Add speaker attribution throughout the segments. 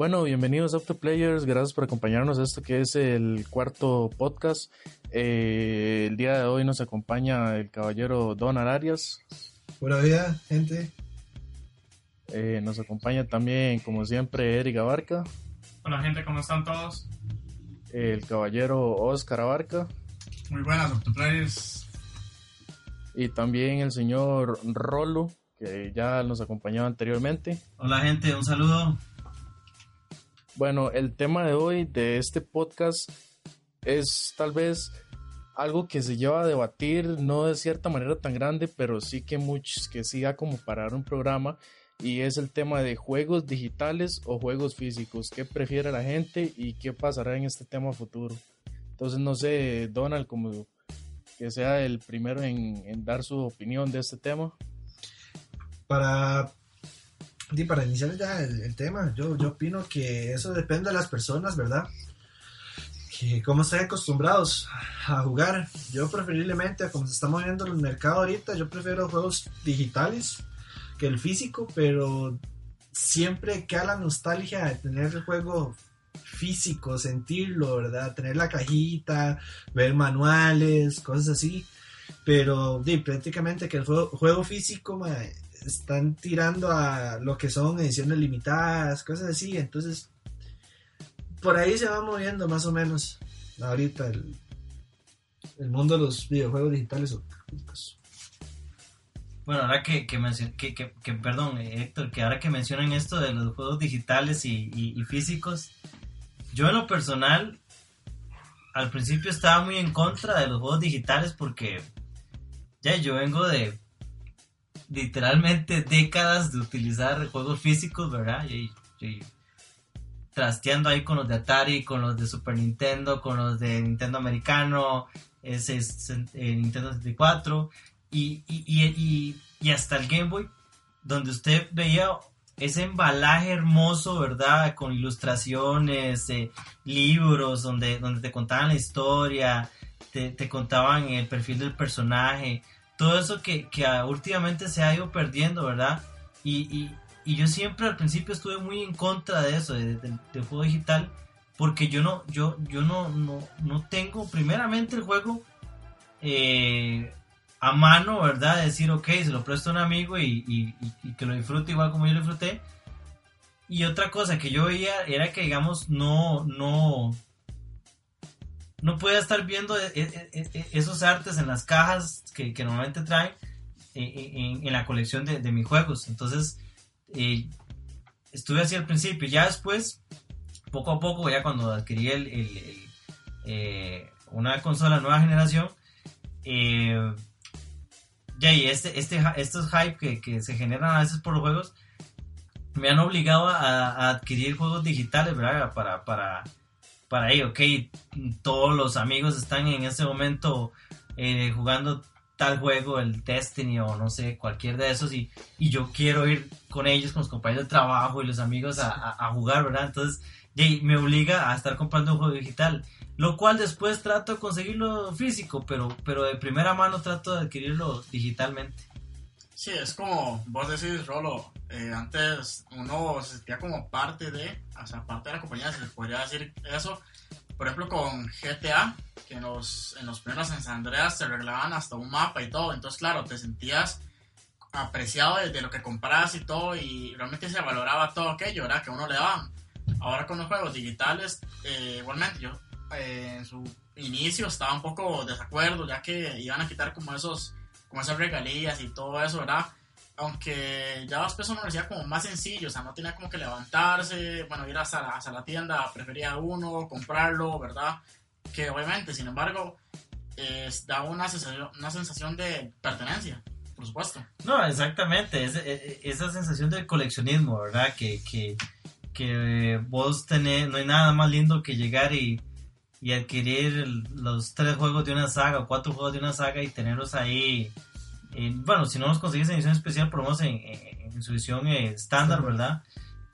Speaker 1: Bueno, bienvenidos a Players, gracias por acompañarnos a esto que es el cuarto podcast. Eh, el día de hoy nos acompaña el caballero Don Arias.
Speaker 2: Buena vida, gente.
Speaker 1: Eh, nos acompaña también, como siempre, Eric Abarca.
Speaker 3: Hola gente, ¿cómo están todos?
Speaker 1: El caballero Oscar Abarca.
Speaker 3: Muy buenas, Players.
Speaker 1: Y también el señor Rolo, que ya nos acompañaba anteriormente.
Speaker 4: Hola gente, un saludo.
Speaker 1: Bueno, el tema de hoy de este podcast es tal vez algo que se lleva a debatir, no de cierta manera tan grande, pero sí que muchos, que siga como para dar un programa, y es el tema de juegos digitales o juegos físicos. ¿Qué prefiere la gente y qué pasará en este tema futuro? Entonces, no sé, Donald, como que sea el primero en dar su opinión de este tema.
Speaker 2: Para y para iniciar ya el, tema, yo, yo opino que eso depende de las personas, ¿verdad? Que cómo están acostumbrados a jugar. Yo preferiblemente, como se está moviendo el mercado ahorita, yo prefiero juegos digitales que el físico, pero siempre queda la nostalgia de tener el juego físico, sentirlo, ¿verdad? Tener la cajita, ver manuales, cosas así. Pero di, prácticamente que el juego, juego físico están tirando a lo que son ediciones limitadas, cosas así. Entonces, por ahí se va moviendo más o menos ahorita el, el mundo de los videojuegos digitales o
Speaker 4: Bueno, ahora que, que, que, perdón, Héctor, que ahora que mencionan esto de los juegos digitales y, físicos, yo en lo personal, al principio estaba muy en contra de los juegos digitales porque ya yo vengo de literalmente décadas de utilizar juegos físicos, ¿verdad? Y, trasteando ahí con los de Atari, con los de Super Nintendo, con los de Nintendo americano, ese es, eh, Nintendo 64 y, y, y, hasta el Game Boy, donde usted veía ese embalaje hermoso, ¿verdad? Con ilustraciones, eh, libros, donde, donde te contaban la historia, te, te contaban el perfil del personaje todo eso que, últimamente se ha ido perdiendo, ¿verdad? Y, yo siempre al principio estuve muy en contra de eso, del juego digital, porque yo no, yo, yo no, no, tengo primeramente el juego eh, a mano, ¿verdad? decir, ok, se lo presto a un amigo y, que lo disfrute igual como yo lo disfruté. Y otra cosa que yo veía era que, digamos, no, no, no puede estar viendo e, e, e, esos artes en las cajas que, normalmente traen en, la colección de, mis juegos. Entonces, eh, estuve así al principio. Ya después, poco a poco, ya cuando adquirí el, eh, una consola nueva generación, eh, ya y este, este, estos hype que, se generan a veces por los juegos, me han obligado a, adquirir juegos digitales, ¿verdad? Para, para, para ahí, ok, todos los amigos están en ese momento eh, jugando tal juego, el Destiny o no sé, cualquier de esos, y, y, yo quiero ir con ellos, con los compañeros de trabajo y los amigos a, jugar, ¿verdad? Entonces, me obliga a estar comprando un juego digital, lo cual después trato de conseguirlo físico, pero, pero de primera mano trato de adquirirlo digitalmente.
Speaker 3: Sí, es como vos decís, Rolo, eh, antes uno se sentía como parte de, o sea, parte de la compañía, se podría decir eso. Por ejemplo, con GTA, que en los, en los primeros en San Andreas se reglaban hasta un mapa y todo. Entonces, claro, te sentías apreciado de, lo que comprabas y todo, y realmente se valoraba todo aquello, ¿verdad? Que uno le daban. Ahora con los juegos digitales, eh, igualmente yo eh, en su inicio estaba un poco desacuerdo, ya que iban a quitar como esos como esas regalías y todo eso, ¿verdad? Aunque ya después uno lo hacía como más sencillo, o sea, no tenía como que levantarse, bueno, ir hasta la, hasta la tienda, prefería uno, comprarlo, ¿verdad? Que obviamente, sin embargo, da una sensación, una sensación de pertenencia, por supuesto.
Speaker 4: No, exactamente, es, esa sensación del coleccionismo, ¿verdad? Que, que, que vos tenés, no hay nada más lindo que llegar y, y adquirir los tres juegos de una saga o cuatro juegos de una saga y tenerlos ahí. eh, bueno, si no los conseguís en edición especial, por lo menos en, en- en su edición eh, estándar, ¿verdad?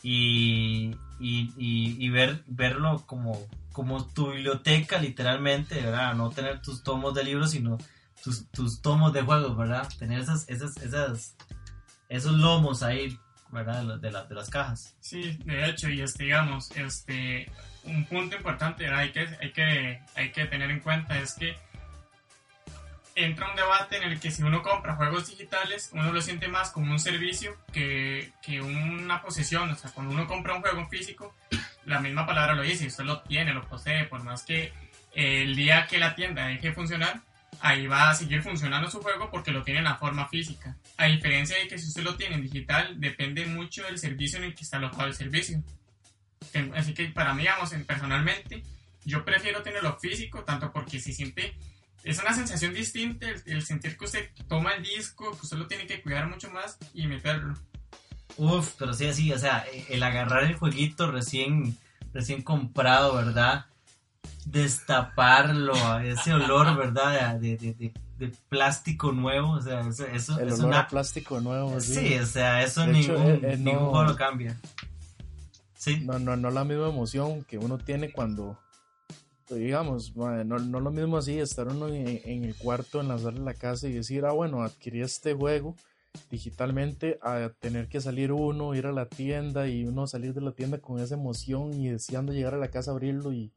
Speaker 4: Y, y, y, y ver, verlo como, como tu biblioteca, literalmente, ¿verdad? No tener tus tomos de libros, sino tus, tus tomos de juegos, ¿verdad? Tener esas, esas, esas, esos lomos ahí, ¿verdad? De, de, la- de las cajas.
Speaker 5: Sí, de hecho, y este, digamos, este, un punto importante hay que, hay, que, hay que tener en cuenta es que entra un debate en el que si uno compra juegos digitales, uno lo siente más como un servicio que, que una posesión. O sea, cuando uno compra un juego físico, la misma palabra lo dice, usted lo tiene, lo posee, por más que el día que la tienda deje de funcionar, ahí va a seguir funcionando su juego porque lo tiene en la forma física. A diferencia de que si usted lo tiene en digital, depende mucho del servicio en el que está alojado el servicio. Así que para mí, vamos, en- personalmente, yo prefiero tenerlo físico, tanto porque si siente, es una sensación distinta el, el sentir que usted toma el disco, que usted lo tiene que cuidar mucho más y meterlo.
Speaker 4: Uf, pero sí, así, o sea, el agarrar el jueguito recién, recién comprado, ¿verdad? Destaparlo, ese olor, ¿verdad? De, de, de, de plástico nuevo, o sea, eso, eso
Speaker 1: El
Speaker 4: es
Speaker 1: olor
Speaker 4: una...
Speaker 1: a plástico nuevo.
Speaker 4: Sí, o sea, eso
Speaker 1: hecho,
Speaker 4: ningún,
Speaker 1: eh, eh,
Speaker 4: ningún
Speaker 1: no-
Speaker 4: juego lo cambia. Sí,
Speaker 1: No, no, no la misma emoción que uno tiene cuando, digamos, mae, no, no lo mismo así, estar uno en, en el cuarto, en la sala de la casa y decir, ah, bueno, adquirí este juego digitalmente, a tener que salir uno, ir a la tienda y uno salir de la tienda con esa emoción y deseando llegar a la casa, abrirlo y,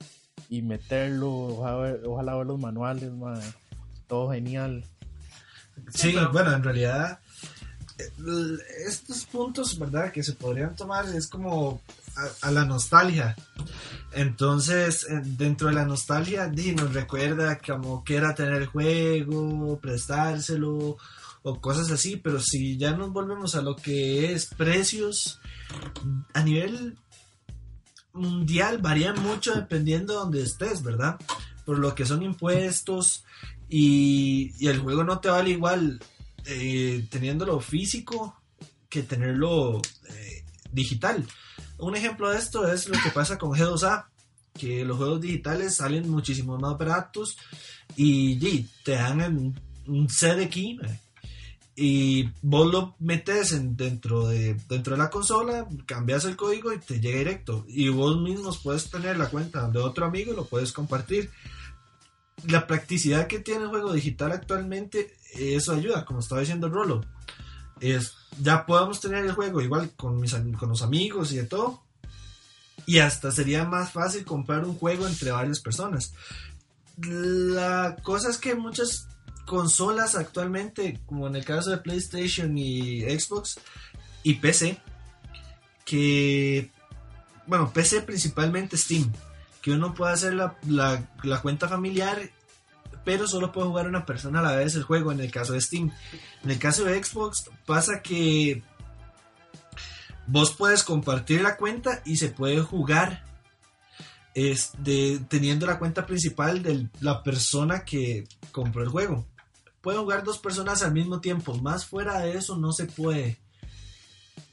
Speaker 1: y meterlo, ojalá, ver- los manuales, todo genial.
Speaker 2: Sí, bueno, en realidad eh, estos puntos, ¿verdad? Que se podrían tomar es como a, a la nostalgia. Entonces, eh, dentro de la nostalgia, di, nos recuerda como que era tener el juego, prestárselo o cosas así, pero si ya nos volvemos a lo que es precios, a nivel mundial varían mucho dependiendo de donde estés, ¿verdad? Por lo que son impuestos y, el juego no te vale igual eh, teniéndolo físico que tenerlo eh, digital. Un ejemplo de esto es lo que pasa con G2A, que los juegos digitales salen muchísimo más baratos y, te dan en un CD key eh, y vos lo metes en- dentro, de, dentro de la consola, cambias el código y te llega directo. Y vos mismos puedes tener la cuenta de otro amigo y lo puedes compartir. La practicidad que tiene el juego digital actualmente, eso ayuda, como estaba diciendo Rolo. Es, ya podemos tener el juego igual con, mis, con los amigos y de todo. Y hasta sería más fácil comprar un juego entre varias personas. La cosa es que muchas consolas actualmente, como en el caso de PlayStation y Xbox y PC, que, bueno, PC principalmente Steam, que uno puede hacer la, cuenta familiar, pero solo puede jugar una persona a la vez el juego en el caso de Steam. En el caso de Xbox pasa que vos puedes compartir la cuenta y se puede jugar este, teniendo la cuenta principal de la persona que compró el juego. Pueden jugar dos personas al mismo tiempo, más fuera de eso no se puede.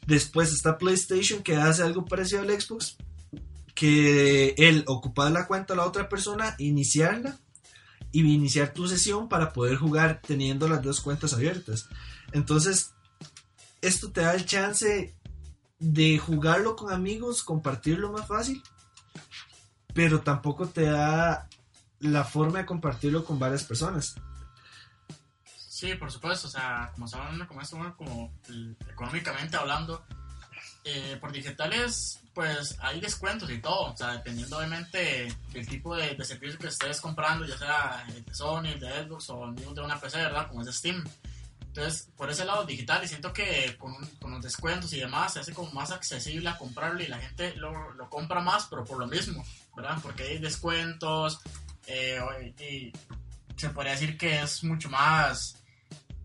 Speaker 2: Después está PlayStation que hace algo parecido al Xbox, que él ocupar la cuenta de la otra persona, iniciarla y iniciar tu sesión para poder jugar teniendo las dos cuentas abiertas. Entonces, esto te da el chance de jugarlo con amigos, compartirlo más fácil, pero tampoco te da la forma de compartirlo con varias personas.
Speaker 3: Sí, por supuesto, o sea, como hablando como esto, bueno, como económicamente hablando, eh, por digitales, pues hay descuentos y todo, o sea, dependiendo obviamente del tipo de, de servicio que estés comprando, ya sea el de Sony, el de Xbox o el de una PC, ¿verdad? Como es de Steam. Entonces, por ese lado digital, y siento que con, con los descuentos y demás, se hace como más accesible a comprarlo y la gente lo, lo compra más, pero por lo mismo, ¿verdad? Porque hay descuentos eh, y se podría decir que es mucho más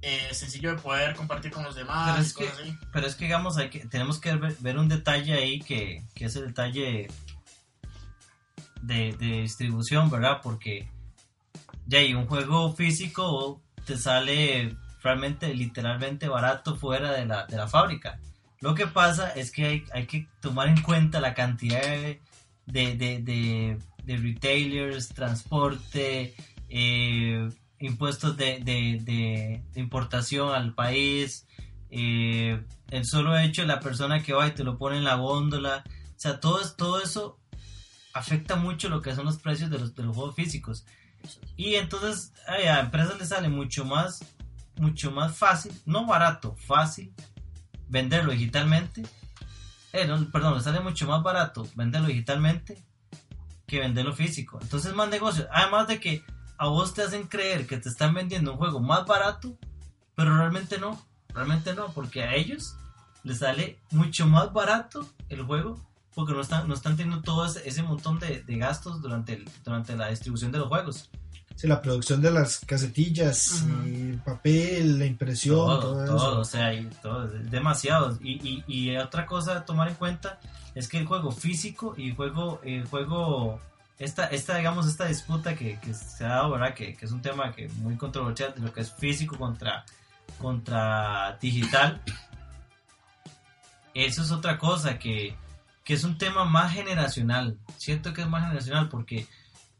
Speaker 3: eh, sencillo de poder compartir con los demás
Speaker 4: Pero es
Speaker 3: cosas
Speaker 4: que-
Speaker 3: así.
Speaker 4: Pero es que, digamos, hay que, tenemos que ver, ver un detalle ahí que, que es el detalle de, de distribución, ¿verdad? Porque ya hay un juego físico te sale realmente, literalmente barato fuera de la, de la fábrica. Lo que pasa es que hay, hay que tomar en cuenta la cantidad de, de, de, de retailers, transporte, eh, impuestos de, de, importación al país, eh, el solo hecho de la persona que va y te lo pone en la góndola, o sea, todo, todo eso afecta mucho lo que son los precios de los, de los juegos físicos. Y entonces a empresas les sale mucho más, mucho más fácil, no barato, fácil, venderlo digitalmente. Eh, perdón, les sale mucho más barato venderlo digitalmente que venderlo físico. Entonces más negocio. Además de que a vos te hacen creer que te están vendiendo un juego más barato, pero realmente no. Realmente no, porque a ellos les sale mucho más barato el juego porque no están, no están teniendo todo ese, montón de, gastos durante, durante la distribución de los juegos.
Speaker 2: Sí, la producción de las casetillas, y papel, la impresión, todo,
Speaker 4: todo, o sea, todo, demasiado. Y, y, otra cosa a tomar en cuenta es que el juego físico y el juego, el juego esta, esta, digamos, esta disputa que, que se ha dado, ¿verdad? Que, que, es un tema que muy controversial lo que es físico contra, contra digital. Eso es otra cosa que, que es un tema más generacional. Siento que es más generacional porque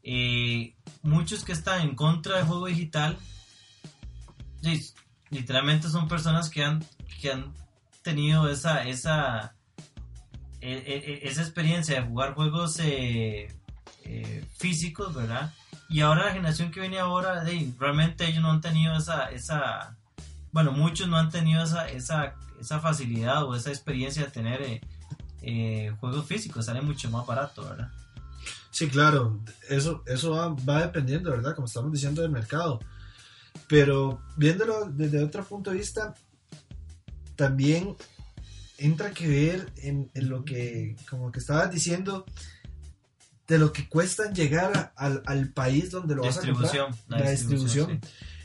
Speaker 4: eh, muchos que están en contra del juego digital, literalmente son personas que han, que han tenido esa, esa, e, e, e, esa experiencia de jugar juegos eh, eh, físicos, ¿verdad? Y ahora la generación que viene ahora, realmente ellos no han tenido esa, esa, bueno, muchos no han tenido esa, esa, esa facilidad o esa experiencia de tener eh, juegos físicos, sale mucho más barato, ¿verdad?
Speaker 2: Sí, claro, eso, eso va, dependiendo, ¿verdad? Como estamos diciendo del mercado. Pero viéndolo desde otro punto de vista, también entra que ver en, lo que, como que estabas diciendo, de lo que cuesta llegar al, país donde lo vas a comprar. La, distribución.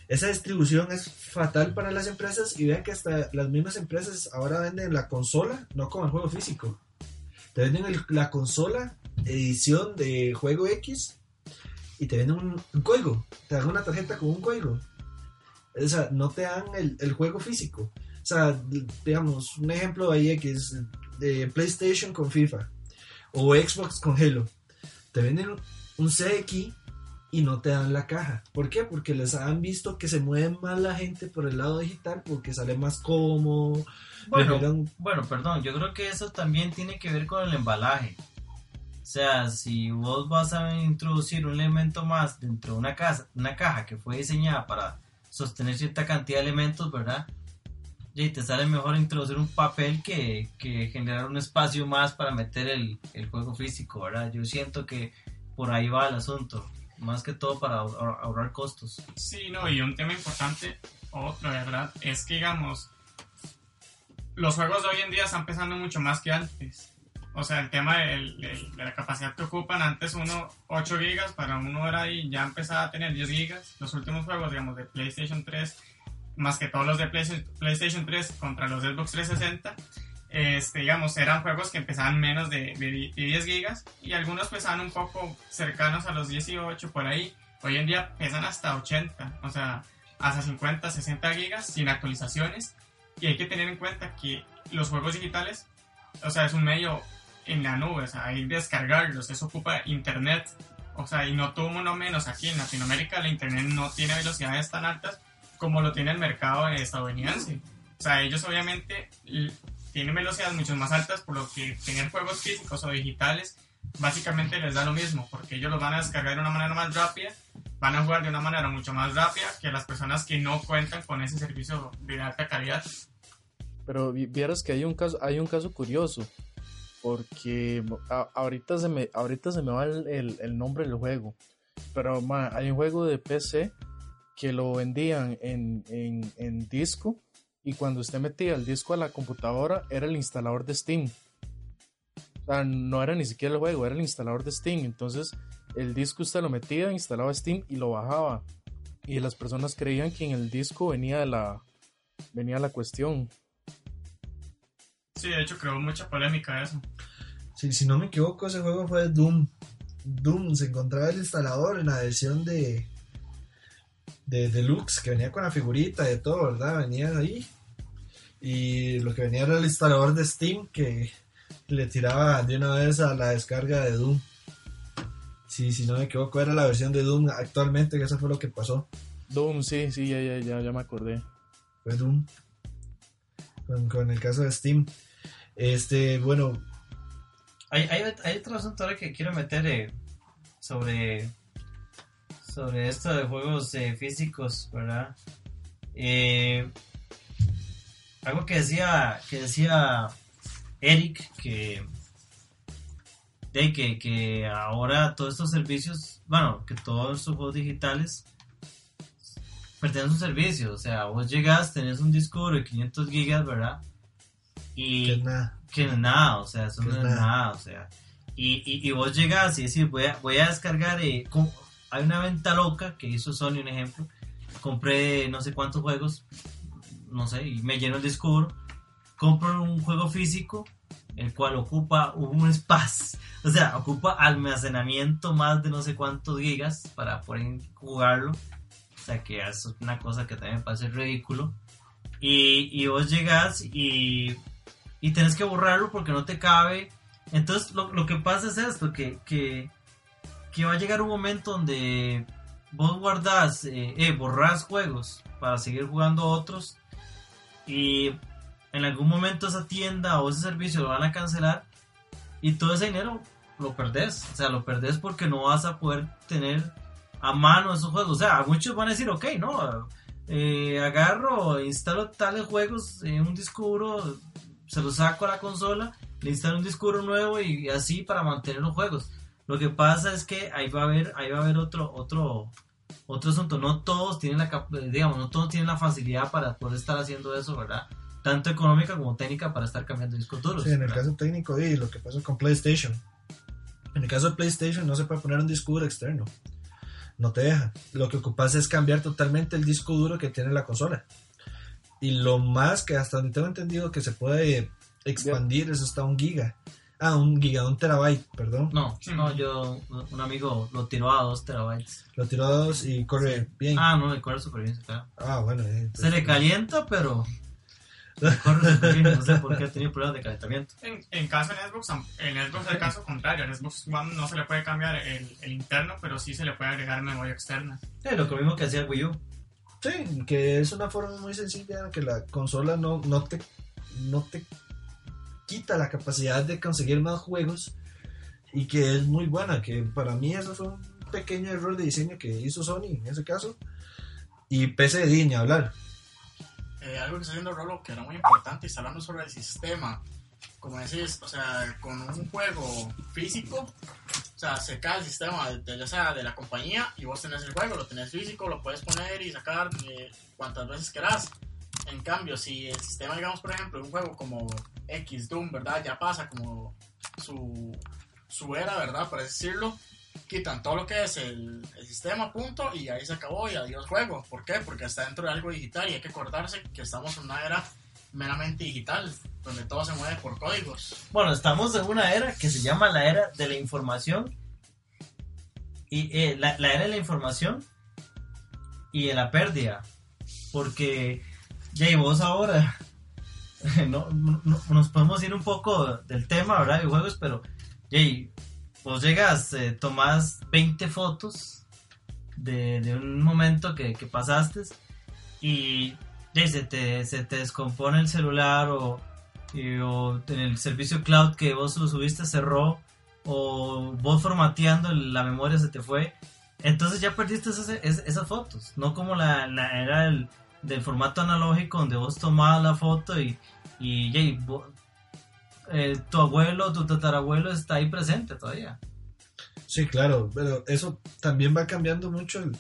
Speaker 2: Esa distribución es fatal para las empresas y vean que hasta las mismas empresas ahora venden la consola, no como el juego físico. Te venden la consola, edición de juego X y te venden un, código. Te dan una tarjeta con un código. O sea, no te dan el, juego físico. O sea, digamos, un ejemplo ahí X de PlayStation con FIFA o Xbox con Halo te venden un CX y no te dan la caja. ¿Por qué? Porque les han visto que se mueve más la gente por el lado digital porque sale más cómodo.
Speaker 4: Bueno, bueno, perdón, yo creo que eso también tiene que ver con el embalaje. O sea, si vos vas a introducir un elemento más dentro de una, casa, una caja que fue diseñada para sostener cierta cantidad de elementos, ¿verdad? Y te sale mejor introducir un papel que, que generar un espacio más para meter el, el, juego físico, ¿verdad? Yo siento que por ahí va el asunto, más que todo para ahorrar costos.
Speaker 5: Sí, no, y un tema importante, otro, ¿verdad? Es que, digamos, los juegos de hoy en día están pesando mucho más que antes. O sea, el tema de, la capacidad que ocupan, antes uno 8 gigas, para uno era ahí, ya empezaba a tener 10 gigas. Los últimos juegos, digamos, de PlayStation 3 más que todos los de PlayStation 3 contra los de Xbox 360, este, digamos, eran juegos que empezaban menos de, 10 gigas y algunos pesaban un poco cercanos a los 18 por ahí. Hoy en día pesan hasta 80, o sea, hasta 50, 60 gigas sin actualizaciones. Y hay que tener en cuenta que los juegos digitales, o sea, es un medio en la nube, o sea, hay que descargarlos, eso ocupa internet. O sea, y no tuvo uno menos aquí en Latinoamérica, la internet no tiene velocidades tan altas como lo tiene el mercado estadounidense. O sea, ellos obviamente tienen velocidades mucho más altas, por lo que tener juegos físicos o digitales básicamente les da lo mismo, porque ellos los van a descargar de una manera más rápida, van a jugar de una manera mucho más rápida que las personas que no cuentan con ese servicio de alta calidad.
Speaker 1: Pero vieras que hay un caso, hay un caso curioso, porque ahorita, se me, ahorita se me va el, el, nombre del juego, pero hay un juego de PC que lo vendían en, en, disco y cuando usted metía el disco a la computadora era el instalador de Steam. O sea, no era ni siquiera el juego, era el instalador de Steam. Entonces el disco usted lo metía, instalaba Steam y lo bajaba. Y las personas creían que en el disco venía la, venía la cuestión.
Speaker 5: Sí, de hecho creó mucha polémica eso.
Speaker 2: Sí, si no me equivoco, ese juego fue Doom. Doom, se encontraba el instalador en la versión de, de deluxe que venía con la figurita y todo, ¿verdad? Venía ahí. Y lo que venía era el instalador de Steam que le tiraba de una vez a la descarga de Doom. Sí, si no me equivoco, era la versión de Doom actualmente, que eso fue lo que pasó.
Speaker 1: Doom, sí, sí, ya, ya, ya, ya me acordé.
Speaker 2: Fue Doom. Con, con el caso de Steam. Este, bueno,
Speaker 4: Hay, hay, hay otro asunto ahora que quiero meter eh, sobre, sobre esto de juegos eh, físicos, ¿verdad? Eh, algo que decía, que decía Eric, que, de que, que ahora todos estos servicios, bueno, que todos estos juegos digitales pertenecen a un servicio, o sea, vos llegas, tenés un disco de 500 gigas, ¿verdad? Y
Speaker 2: que nada.
Speaker 4: que no es nada, o sea, eso no
Speaker 2: es nada.
Speaker 4: nada, o sea. Y, y, y vos llegas y decís, voy a, voy a descargar, eh, hay una venta loca que hizo Sony, un ejemplo, compré no sé cuántos juegos, no sé, y me lleno el disco compro un juego físico, el cual ocupa un espacio, o sea, ocupa almacenamiento más de no sé cuántos gigas para poder jugarlo, o sea, que es una cosa que también me parece ridículo. Y, y vos llegas y y tenés que borrarlo porque no te cabe. Entonces lo, lo que pasa es esto, que, que, que va a llegar un momento donde vos guardás, eh, eh, borrás juegos para seguir jugando otros y en algún momento esa tienda o ese servicio lo van a cancelar y todo ese dinero lo perdés. O sea, lo perdés porque no vas a poder tener a mano esos juegos. O sea, muchos van a decir, ok, no, eh, agarro, instalo tales juegos en un disco duro, se los saco a la consola, le instalo un disco duro nuevo y así para mantener los juegos. Lo que pasa es que ahí va a haber, ahí va a haber otro, otro, otro asunto. No todos tienen la, cap- digamos, no todos tienen la facilidad para poder estar haciendo eso, ¿verdad? Tanto económica como técnica para estar cambiando discos duros.
Speaker 2: Sí, en el
Speaker 4: ¿verdad?
Speaker 2: caso técnico, y lo que pasa con PlayStation. En el caso de PlayStation no se puede poner un disco duro externo. No te deja. Lo que ocupas es cambiar totalmente el disco duro que tiene la consola. Y lo más que hasta donde tengo entendido que se puede expandir es hasta un giga. Ah, un giga, un terabyte, perdón.
Speaker 4: No, no, yo, un amigo lo tiró a 2 terabytes.
Speaker 2: Lo tiró a dos y corre bien.
Speaker 4: Ah, no, corre súper bien, claro.
Speaker 2: Ah, bueno. eh,
Speaker 4: Se le calienta, pero corre súper bien. No sé por qué ha tenido problemas de calentamiento.
Speaker 5: En, en caso en Xbox, en Xbox es el caso contrario. En Xbox One no se le puede cambiar el, el interno, pero sí se le puede agregar memoria externa.
Speaker 4: Sí, lo mismo que hacía el Wii U.
Speaker 2: Sí, que es una forma muy sencilla que la consola no, no te no te quita la capacidad de conseguir más juegos y que es muy buena, que para mí eso fue un pequeño error de diseño que hizo Sony en ese caso y pese de ni hablar.
Speaker 3: Eh, algo que está haciendo Rolo que era muy importante, está hablando sobre el sistema. Como decís, o sea, con un juego físico, o sea, se cae el sistema de, ya sea de la compañía y vos tenés el juego, lo tenés físico, lo puedes poner y sacar eh, cuantas veces querás. En cambio, si el sistema, digamos, por ejemplo, un juego como X Doom, ¿verdad? Ya pasa como su, su era, ¿verdad? Por decirlo. Quitan todo lo que es el, el sistema, punto, y ahí se acabó y adiós juego. ¿Por qué? Porque está dentro de algo digital y hay que acordarse que estamos en una era meramente digital, donde todo se mueve por códigos.
Speaker 4: Bueno, estamos en una era que se llama la era de la información. Y eh, la, la era de la información y de la pérdida. Porque, Jay, vos ahora no, no- no- nos podemos ir un poco del tema, ¿verdad? De juegos, pero, Jay, vos llegas, eh, tomás 20 fotos de, de un momento que, que pasaste y se, te, se te descompone el celular o, o en el servicio cloud que vos lo subiste cerró o vos formateando la memoria se te fue entonces ya perdiste esas, es- esas fotos no como la, la era del, del formato analógico donde vos tomabas la foto y, y yay, vo- eh, tu abuelo tu tatarabuelo está ahí presente todavía
Speaker 2: Sí, claro, pero eso también va cambiando mucho el-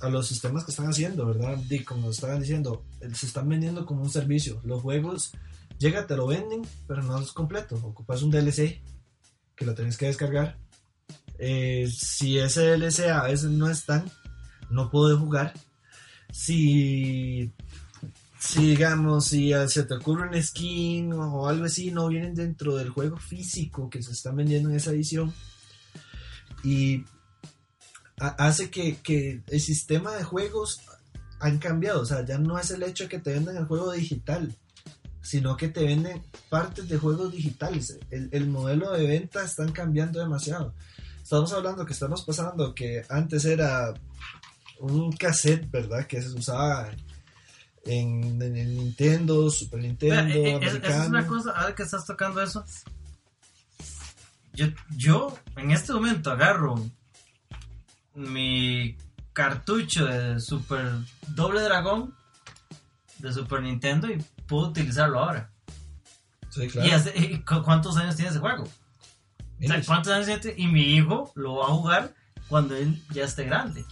Speaker 2: a los sistemas que están haciendo, ¿verdad? Y como estaban diciendo, se están vendiendo como un servicio. Los juegos, llega, te lo venden, pero no es completo. Ocupas un DLC que lo tenés que descargar. Eh, si ese DLC a veces no están, no puedes jugar. Si, si digamos, si eh, se te ocurre un skin o algo así, no vienen dentro del juego físico que se están vendiendo en esa edición y ha- hace que, que el sistema de juegos han cambiado, o sea, ya no es el hecho de que te vendan el juego digital, sino que te venden partes de juegos digitales. El, el modelo de venta están cambiando demasiado. Estamos hablando que estamos pasando que antes era un cassette, ¿verdad? Que se usaba en, en el Nintendo, Super Nintendo,
Speaker 4: Vea, eh, eh, es,
Speaker 2: americano.
Speaker 4: es una cosa, ahora que estás tocando eso. Yo, yo en este momento agarro mi cartucho de Super Doble Dragón de Super Nintendo y puedo utilizarlo ahora.
Speaker 2: Sí, claro.
Speaker 4: ¿Y, hace- y cu- cuántos años tiene ese juego? O sea,
Speaker 2: Miles.
Speaker 4: ¿cuántos años tiene? Y mi hijo lo va a jugar cuando él ya esté grande.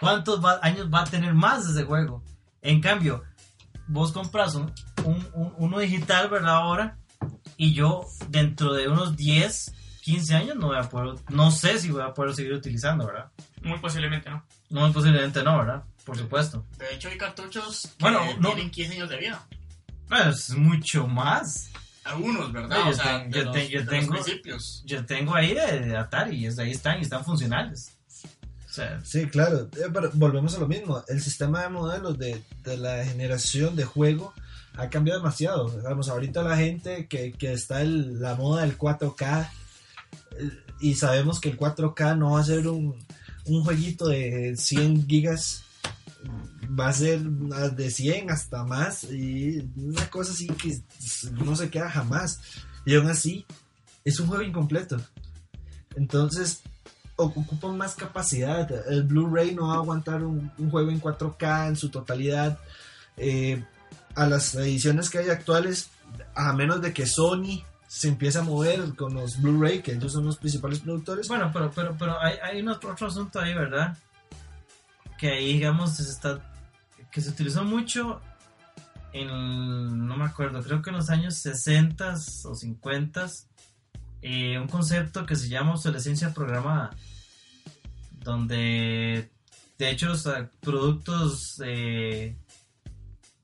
Speaker 4: ¿Cuántos va- años va a tener más ese juego? En cambio, vos compras un, un- un- uno digital, ¿verdad? Ahora, y yo dentro de unos 10, 15 años no voy a poder, no sé si voy a poder seguir utilizando, ¿verdad?
Speaker 5: Muy posiblemente no.
Speaker 4: No, posiblemente no, ¿verdad? Por supuesto.
Speaker 3: De hecho, hay cartuchos que
Speaker 4: Bueno, no-
Speaker 3: tienen 15 años de vida.
Speaker 4: Bueno, es mucho más.
Speaker 3: Algunos, ¿verdad?
Speaker 4: Sí, yo
Speaker 3: o sea,
Speaker 4: ten-
Speaker 3: de
Speaker 4: yo
Speaker 3: los,
Speaker 4: ten- yo
Speaker 3: de los
Speaker 4: tengo-
Speaker 3: principios.
Speaker 4: Yo tengo ahí de, de Atari y es- ahí están y están funcionales.
Speaker 2: Sí, claro, eh, pero volvemos a lo mismo. El sistema de modelos de, la generación de juego ha cambiado demasiado. Digamos, ahorita la gente que, que está en la moda del 4K eh, y sabemos que el 4K no va a ser un, un jueguito de 100 gigas, va a ser de 100 hasta más y una cosa así que no se queda jamás. Y aún así, es un juego incompleto. Entonces, ocupan más capacidad. El Blu-ray no va a aguantar un, juego en 4K en su totalidad. Eh, a las ediciones que hay actuales, a menos de que Sony se empiece a mover con los Blu-ray, que ellos son los principales productores.
Speaker 4: Bueno, pero, pero, pero hay, hay otro, otro asunto ahí, ¿verdad? Que ahí, digamos, se está, que se utilizó mucho en, no me acuerdo, creo que en los años 60 o 50, eh, un concepto que se llama obsolescencia programada, donde, de hecho, o productos eh,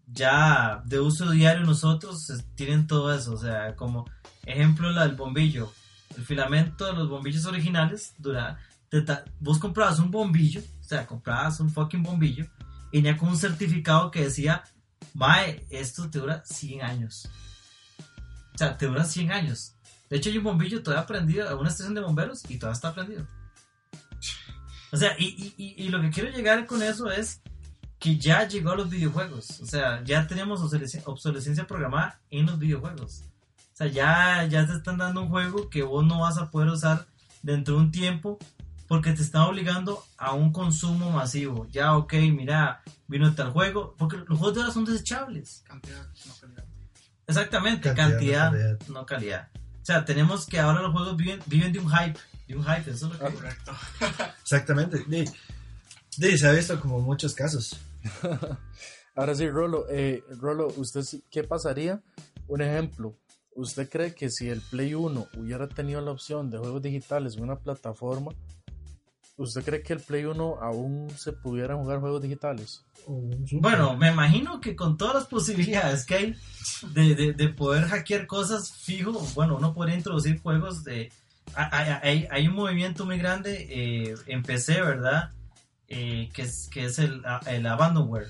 Speaker 4: ya de uso diario nosotros tienen todo eso, o sea, como ejemplo la del bombillo, el filamento de los bombillos originales dura. vos comprabas un bombillo, o sea, comprabas un fucking bombillo y venía con un certificado que decía, Mae, esto te dura 100 años. O sea, te dura 100 años. De hecho, hay un bombillo todavía prendido a una estación de bomberos y todavía está prendido. O sea, y, y- y- y lo que quiero llegar con eso es que ya llegó a los videojuegos. O sea, ya tenemos obsolescencia, obsolescencia programada en los videojuegos. O sea, ya, ya te están dando un juego que vos no vas a poder usar dentro de un tiempo porque te están obligando a un consumo masivo. Ya, ok, mira, vino tal juego. Porque los juegos de ahora son desechables.
Speaker 3: Cantidad, no calidad.
Speaker 4: Exactamente,
Speaker 2: Cantidad,
Speaker 4: cantidad,
Speaker 2: no calidad.
Speaker 4: no calidad. O sea, tenemos que ahora los juegos viven, viven de un hype. De un hype, eso es lo que...
Speaker 3: Correcto.
Speaker 2: Exactamente. Di- di, se ha visto como muchos casos.
Speaker 1: Ahora sí, Rolo, eh, Rolo, ¿usted qué pasaría? Un ejemplo, ¿usted cree que si el Play 1 hubiera tenido la opción de juegos digitales en una plataforma, ¿usted cree que el Play 1 aún se pudiera jugar juegos digitales?
Speaker 4: Bueno, me imagino que con todas las posibilidades que hay de, de- de poder hackear cosas fijo, bueno, uno podría introducir juegos de... Hay, hay- hay un movimiento muy grande eh, en PC, ¿verdad? Eh, que es, que es el, el abandonware,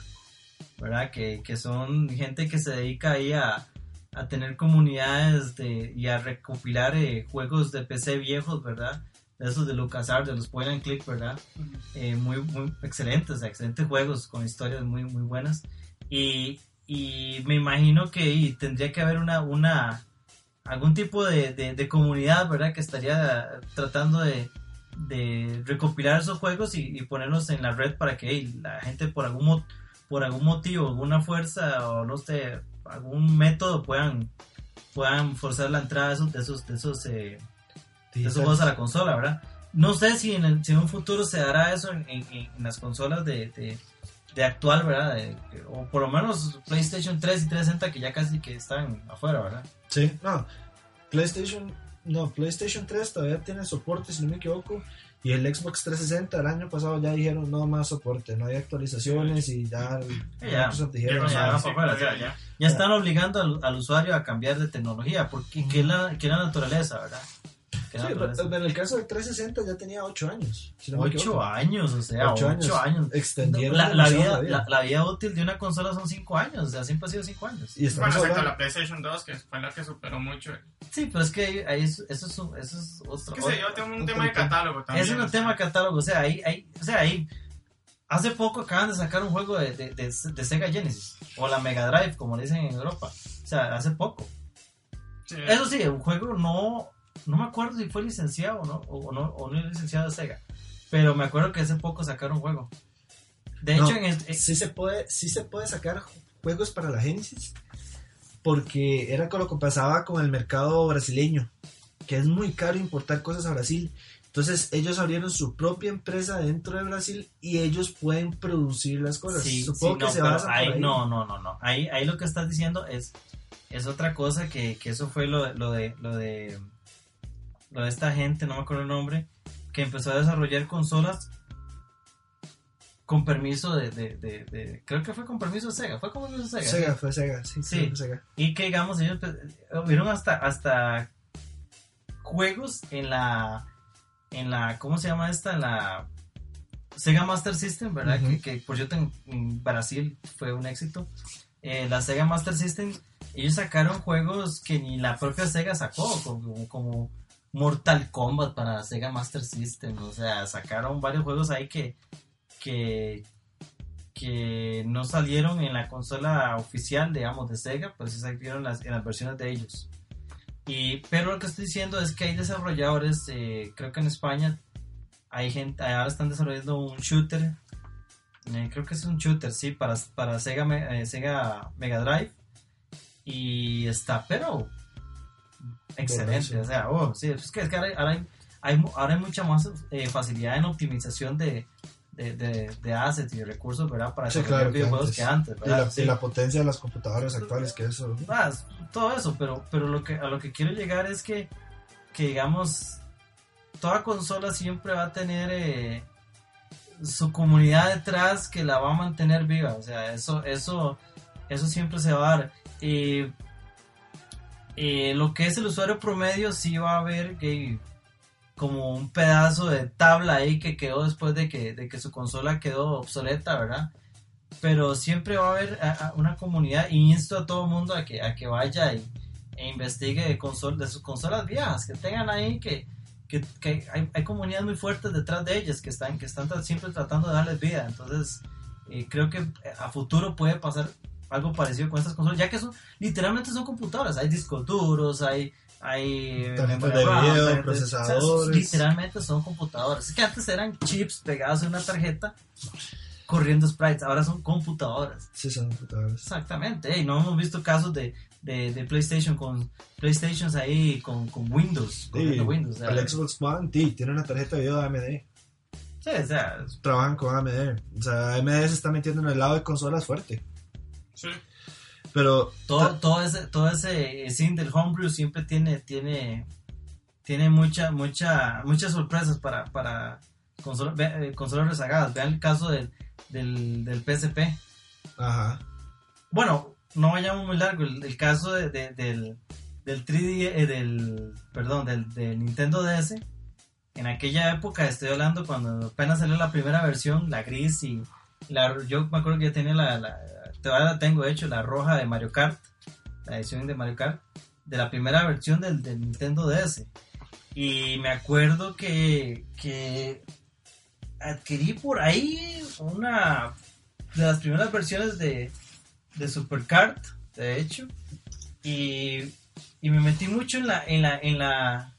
Speaker 4: ¿verdad? Que, que son gente que se dedica ahí a, a tener comunidades de, y a recopilar eh, juegos de PC viejos, ¿verdad? De esos de LucasArts, de los point and click, ¿verdad? eh, muy, muy excelentes, excelentes juegos con historias muy, muy buenas. Y, y me imagino que y tendría que haber una, una algún tipo de, de- de comunidad, ¿verdad? Que estaría tratando de, de recopilar esos juegos y, y ponerlos en la red para que hey, la gente por algún, por algún motivo, alguna fuerza o no sé, algún método puedan, puedan forzar la entrada de esos, de esos, de esos eh, esos juegos a la consola, ¿verdad? No sé si en, el- si en un futuro se dará eso en, en- en las consolas de, de, de actual, ¿verdad? De- o por lo menos PlayStation 3 y 360 que ya casi que están afuera, ¿verdad?
Speaker 2: Sí, no. PlayStation, no, PlayStation 3 todavía tiene soporte, si no me equivoco. Y el Xbox 360 el año pasado ya dijeron no más soporte, no hay actualizaciones y ya,
Speaker 4: Ya,
Speaker 2: Microsoft dijeron,
Speaker 5: ya,
Speaker 4: ya,
Speaker 2: "Ah,
Speaker 4: va
Speaker 5: sí,
Speaker 4: para afuera,
Speaker 5: ya,
Speaker 4: ya,
Speaker 5: ya.
Speaker 4: Ya están obligando al, al usuario a cambiar de tecnología, porque que es la, que es la naturaleza, ¿verdad? Creando
Speaker 2: pero- en el caso del 360 ya tenía 8 años. si no me
Speaker 4: Ocho
Speaker 2: equivoco.
Speaker 4: años, o sea,
Speaker 2: Ocho
Speaker 4: ocho,
Speaker 2: años.
Speaker 4: años.
Speaker 2: Extendieron
Speaker 4: La, la vida, la, la vida útil de una consola son cinco años, o sea, siempre ha sido cinco años.
Speaker 2: Y
Speaker 5: Bueno, excepto la PlayStation 2, que fue la que superó mucho.
Speaker 4: Sí, pero es que ahí, ahí es- eso, es, un- eso es otro.
Speaker 5: Que se dio tengo un
Speaker 2: otro
Speaker 5: tema de catálogo también.
Speaker 4: es un
Speaker 5: o sea.
Speaker 4: tema de catálogo, o sea, ahí, ahí, o sea, ahí. Hace poco acaban de sacar un juego de, de, de- de Sega Genesis, o la Mega Drive, como le dicen en Europa. O sea, hace poco.
Speaker 5: Sí.
Speaker 4: Eso sí, un juego no. No me acuerdo si fue licenciado o no, o no, o no es licenciado de Sega. Pero me acuerdo que hace poco sacaron un juego. De
Speaker 2: No,
Speaker 4: hecho, en el-
Speaker 2: sí se puede, sí se puede sacar juegos para la Genesis porque era con lo que pasaba con el mercado brasileño, que es muy caro importar cosas a Brasil. Entonces ellos abrieron su propia empresa dentro de Brasil y ellos pueden producir las cosas.
Speaker 4: Sí,
Speaker 2: Supongo
Speaker 4: sí,
Speaker 2: que
Speaker 4: no,
Speaker 2: se basa por
Speaker 4: ahí. No, no, no, no. Ahí, ahí lo que estás diciendo es, es otra cosa que, que eso fue lo, lo de lo de lo de esta gente, no me acuerdo el nombre, que empezó a desarrollar consolas con permiso de, de, de- de- creo que fue con permiso de Sega, fue con permiso de Sega.
Speaker 2: Sega, fue Sega, sí,
Speaker 4: Sí.
Speaker 2: fue Sega.
Speaker 4: Y que digamos, ellos pues, hubieron hasta, hasta juegos en la, en la, ¿cómo se llama esta? En la Sega Master System, ¿verdad? Que, que por cierto en, en Brasil fue un éxito. Eh, la Sega Master System, ellos sacaron juegos que ni la propia Sega sacó, como, como Mortal Kombat para Sega Master System, o sea, sacaron varios juegos ahí que, que, que no salieron en la consola oficial, digamos, de Sega, pero sí salieron en las versiones de ellos. Y, pero lo que estoy diciendo es que hay desarrolladores, eh, creo que en España hay gente, ahora están desarrollando un shooter, eh, creo que es un shooter, sí, para, para Sega, eh, Sega Mega Drive. Y está, pero excelente, o sea, oh, sí, es que, es que ahora, ahora hay, hay ahora hay mucha más eh, facilidad en optimización de, de, de, de assets y de recursos, ¿verdad? Para
Speaker 2: Sí, claro,
Speaker 4: videojuegos que antes,
Speaker 2: Y
Speaker 4: ¿verdad?
Speaker 2: la,
Speaker 4: Sí.
Speaker 2: y la potencia de las computadoras actuales, que eso.
Speaker 4: Ah, todo eso, pero, pero lo que, a lo que quiero llegar es que, que digamos, toda consola siempre va a tener eh, su comunidad detrás que la va a mantener viva, o sea, eso, eso, eso siempre se va a dar. Y, eh, lo que es el usuario promedio sí va a ver que como un pedazo de tabla ahí que quedó después de que, de que su consola quedó obsoleta, ¿verdad? pero siempre va a haber a- a una comunidad y insto a todo el mundo a que, a que vaya y, e investigue de, consol, de sus consolas viejas, que tengan ahí que, que, que hay, hay comunidades muy fuertes detrás de ellas que están, que están siempre tratando de darles vida. Entonces, eh, creo que a futuro puede pasar algo parecido con estas consolas, ya que son literalmente son computadoras, hay discos duros, hay... Hay eh,
Speaker 2: de
Speaker 4: RAM,
Speaker 2: video, procesadores.
Speaker 4: literalmente son computadoras. Es que antes eran chips pegados en una tarjeta corriendo sprites, ahora son computadoras.
Speaker 2: Sí, son computadoras.
Speaker 4: Exactamente, y no hemos visto casos de, de, de PlayStation con PlayStations ahí con, con Windows,
Speaker 2: Sí,
Speaker 4: Windows.
Speaker 2: el Xbox One, sí, tiene una tarjeta de video de AMD.
Speaker 4: sí, o sea,
Speaker 2: Trabajan con AMD. O sea, AMD se está metiendo en el lado de consolas fuerte.
Speaker 5: Sí.
Speaker 2: Pero
Speaker 4: todo, todo ese, todo ese scene del homebrew siempre tiene, tiene, tiene mucha, mucha, muchas sorpresas para, para consolas, eh, consolas rezagadas. Vean el caso del, del, del PSP.
Speaker 2: Ajá.
Speaker 4: Bueno, no vayamos muy largo. El, el caso de- de- del, del 3D, eh, del, perdón, del, del Nintendo DS. En aquella época, estoy hablando cuando apenas salió la primera versión, la gris y la, yo me acuerdo que ya tenía la, la, todavía la tengo de hecho, la roja de Mario Kart, la edición de Mario Kart, de la primera versión del, Nintendo DS. Y me acuerdo que, que adquirí por ahí una de las primeras versiones de, de Supercard, de hecho, y, y me metí mucho en la, en la, en la,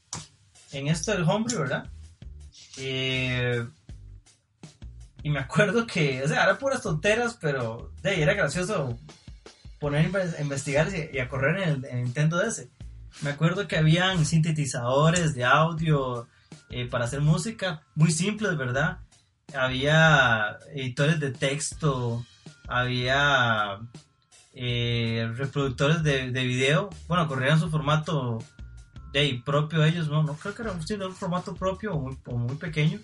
Speaker 4: en esto del homebrew, ¿verdad? Eh, y me acuerdo que, o sea, eran puras tonteras, pero de era gracioso poner a inve- a investigar y, a correr en el, en Nintendo DS. Me acuerdo que habían sintetizadores de audio eh, para hacer música, muy simples, ¿verdad? Había editores de texto, había eh, reproductores de, de video, bueno, corrían su formato de propio ellos, no, no creo que era un, formato propio o muy pequeño,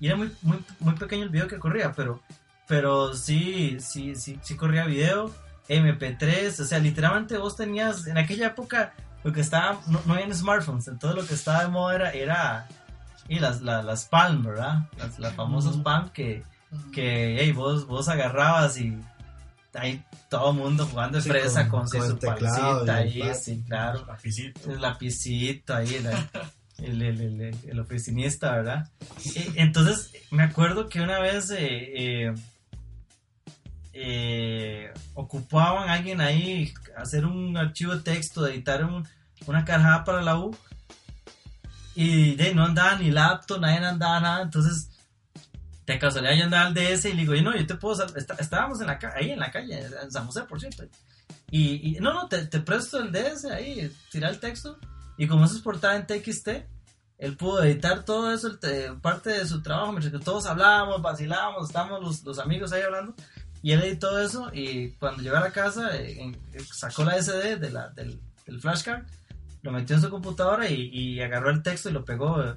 Speaker 4: y era muy, muy, muy pequeño el video que corría, pero, pero sí, sí, sí, sí corría video, MP3, o sea, literalmente vos tenías, en aquella época lo que estaba, no, no había smartphones, entonces lo que estaba de moda era, era y las, las, las Palm, ¿verdad? Las, las famosas Palm que, que hey, vos, vos agarrabas y ahí todo el mundo jugando
Speaker 2: Sí,
Speaker 4: fresa
Speaker 2: con-
Speaker 4: con, sí,
Speaker 2: con
Speaker 4: su palcita ahí, sí, claro.
Speaker 3: Lapicito.
Speaker 4: El lapicito ahí, la- el, el, el, el- oficinista, ¿verdad? E- Entonces, me acuerdo que una vez eh, eh, eh, ocupaban a alguien ahí hacer un archivo de texto, de editar un- una carajada para la U. Y de, no andaba ni laptop, nadie andaba nada. Entonces, de casualidad yo andaba al DS y le digo, "Oye, no, yo te puedo... está- estábamos en la ahí en la calle, en San José, por cierto. Y, y, no, no, te, te presto el DS ahí, tira el texto. Y como eso es portada en TXT, él pudo editar todo eso, parte de su trabajo, mientras que todos hablábamos, vacilábamos, estábamos los, los amigos ahí hablando. Y él editó eso y cuando llegó a la casa eh, eh, sacó la SD de la, del, del flashcard, lo metió en su computadora y, y agarró el texto y lo pegó eh,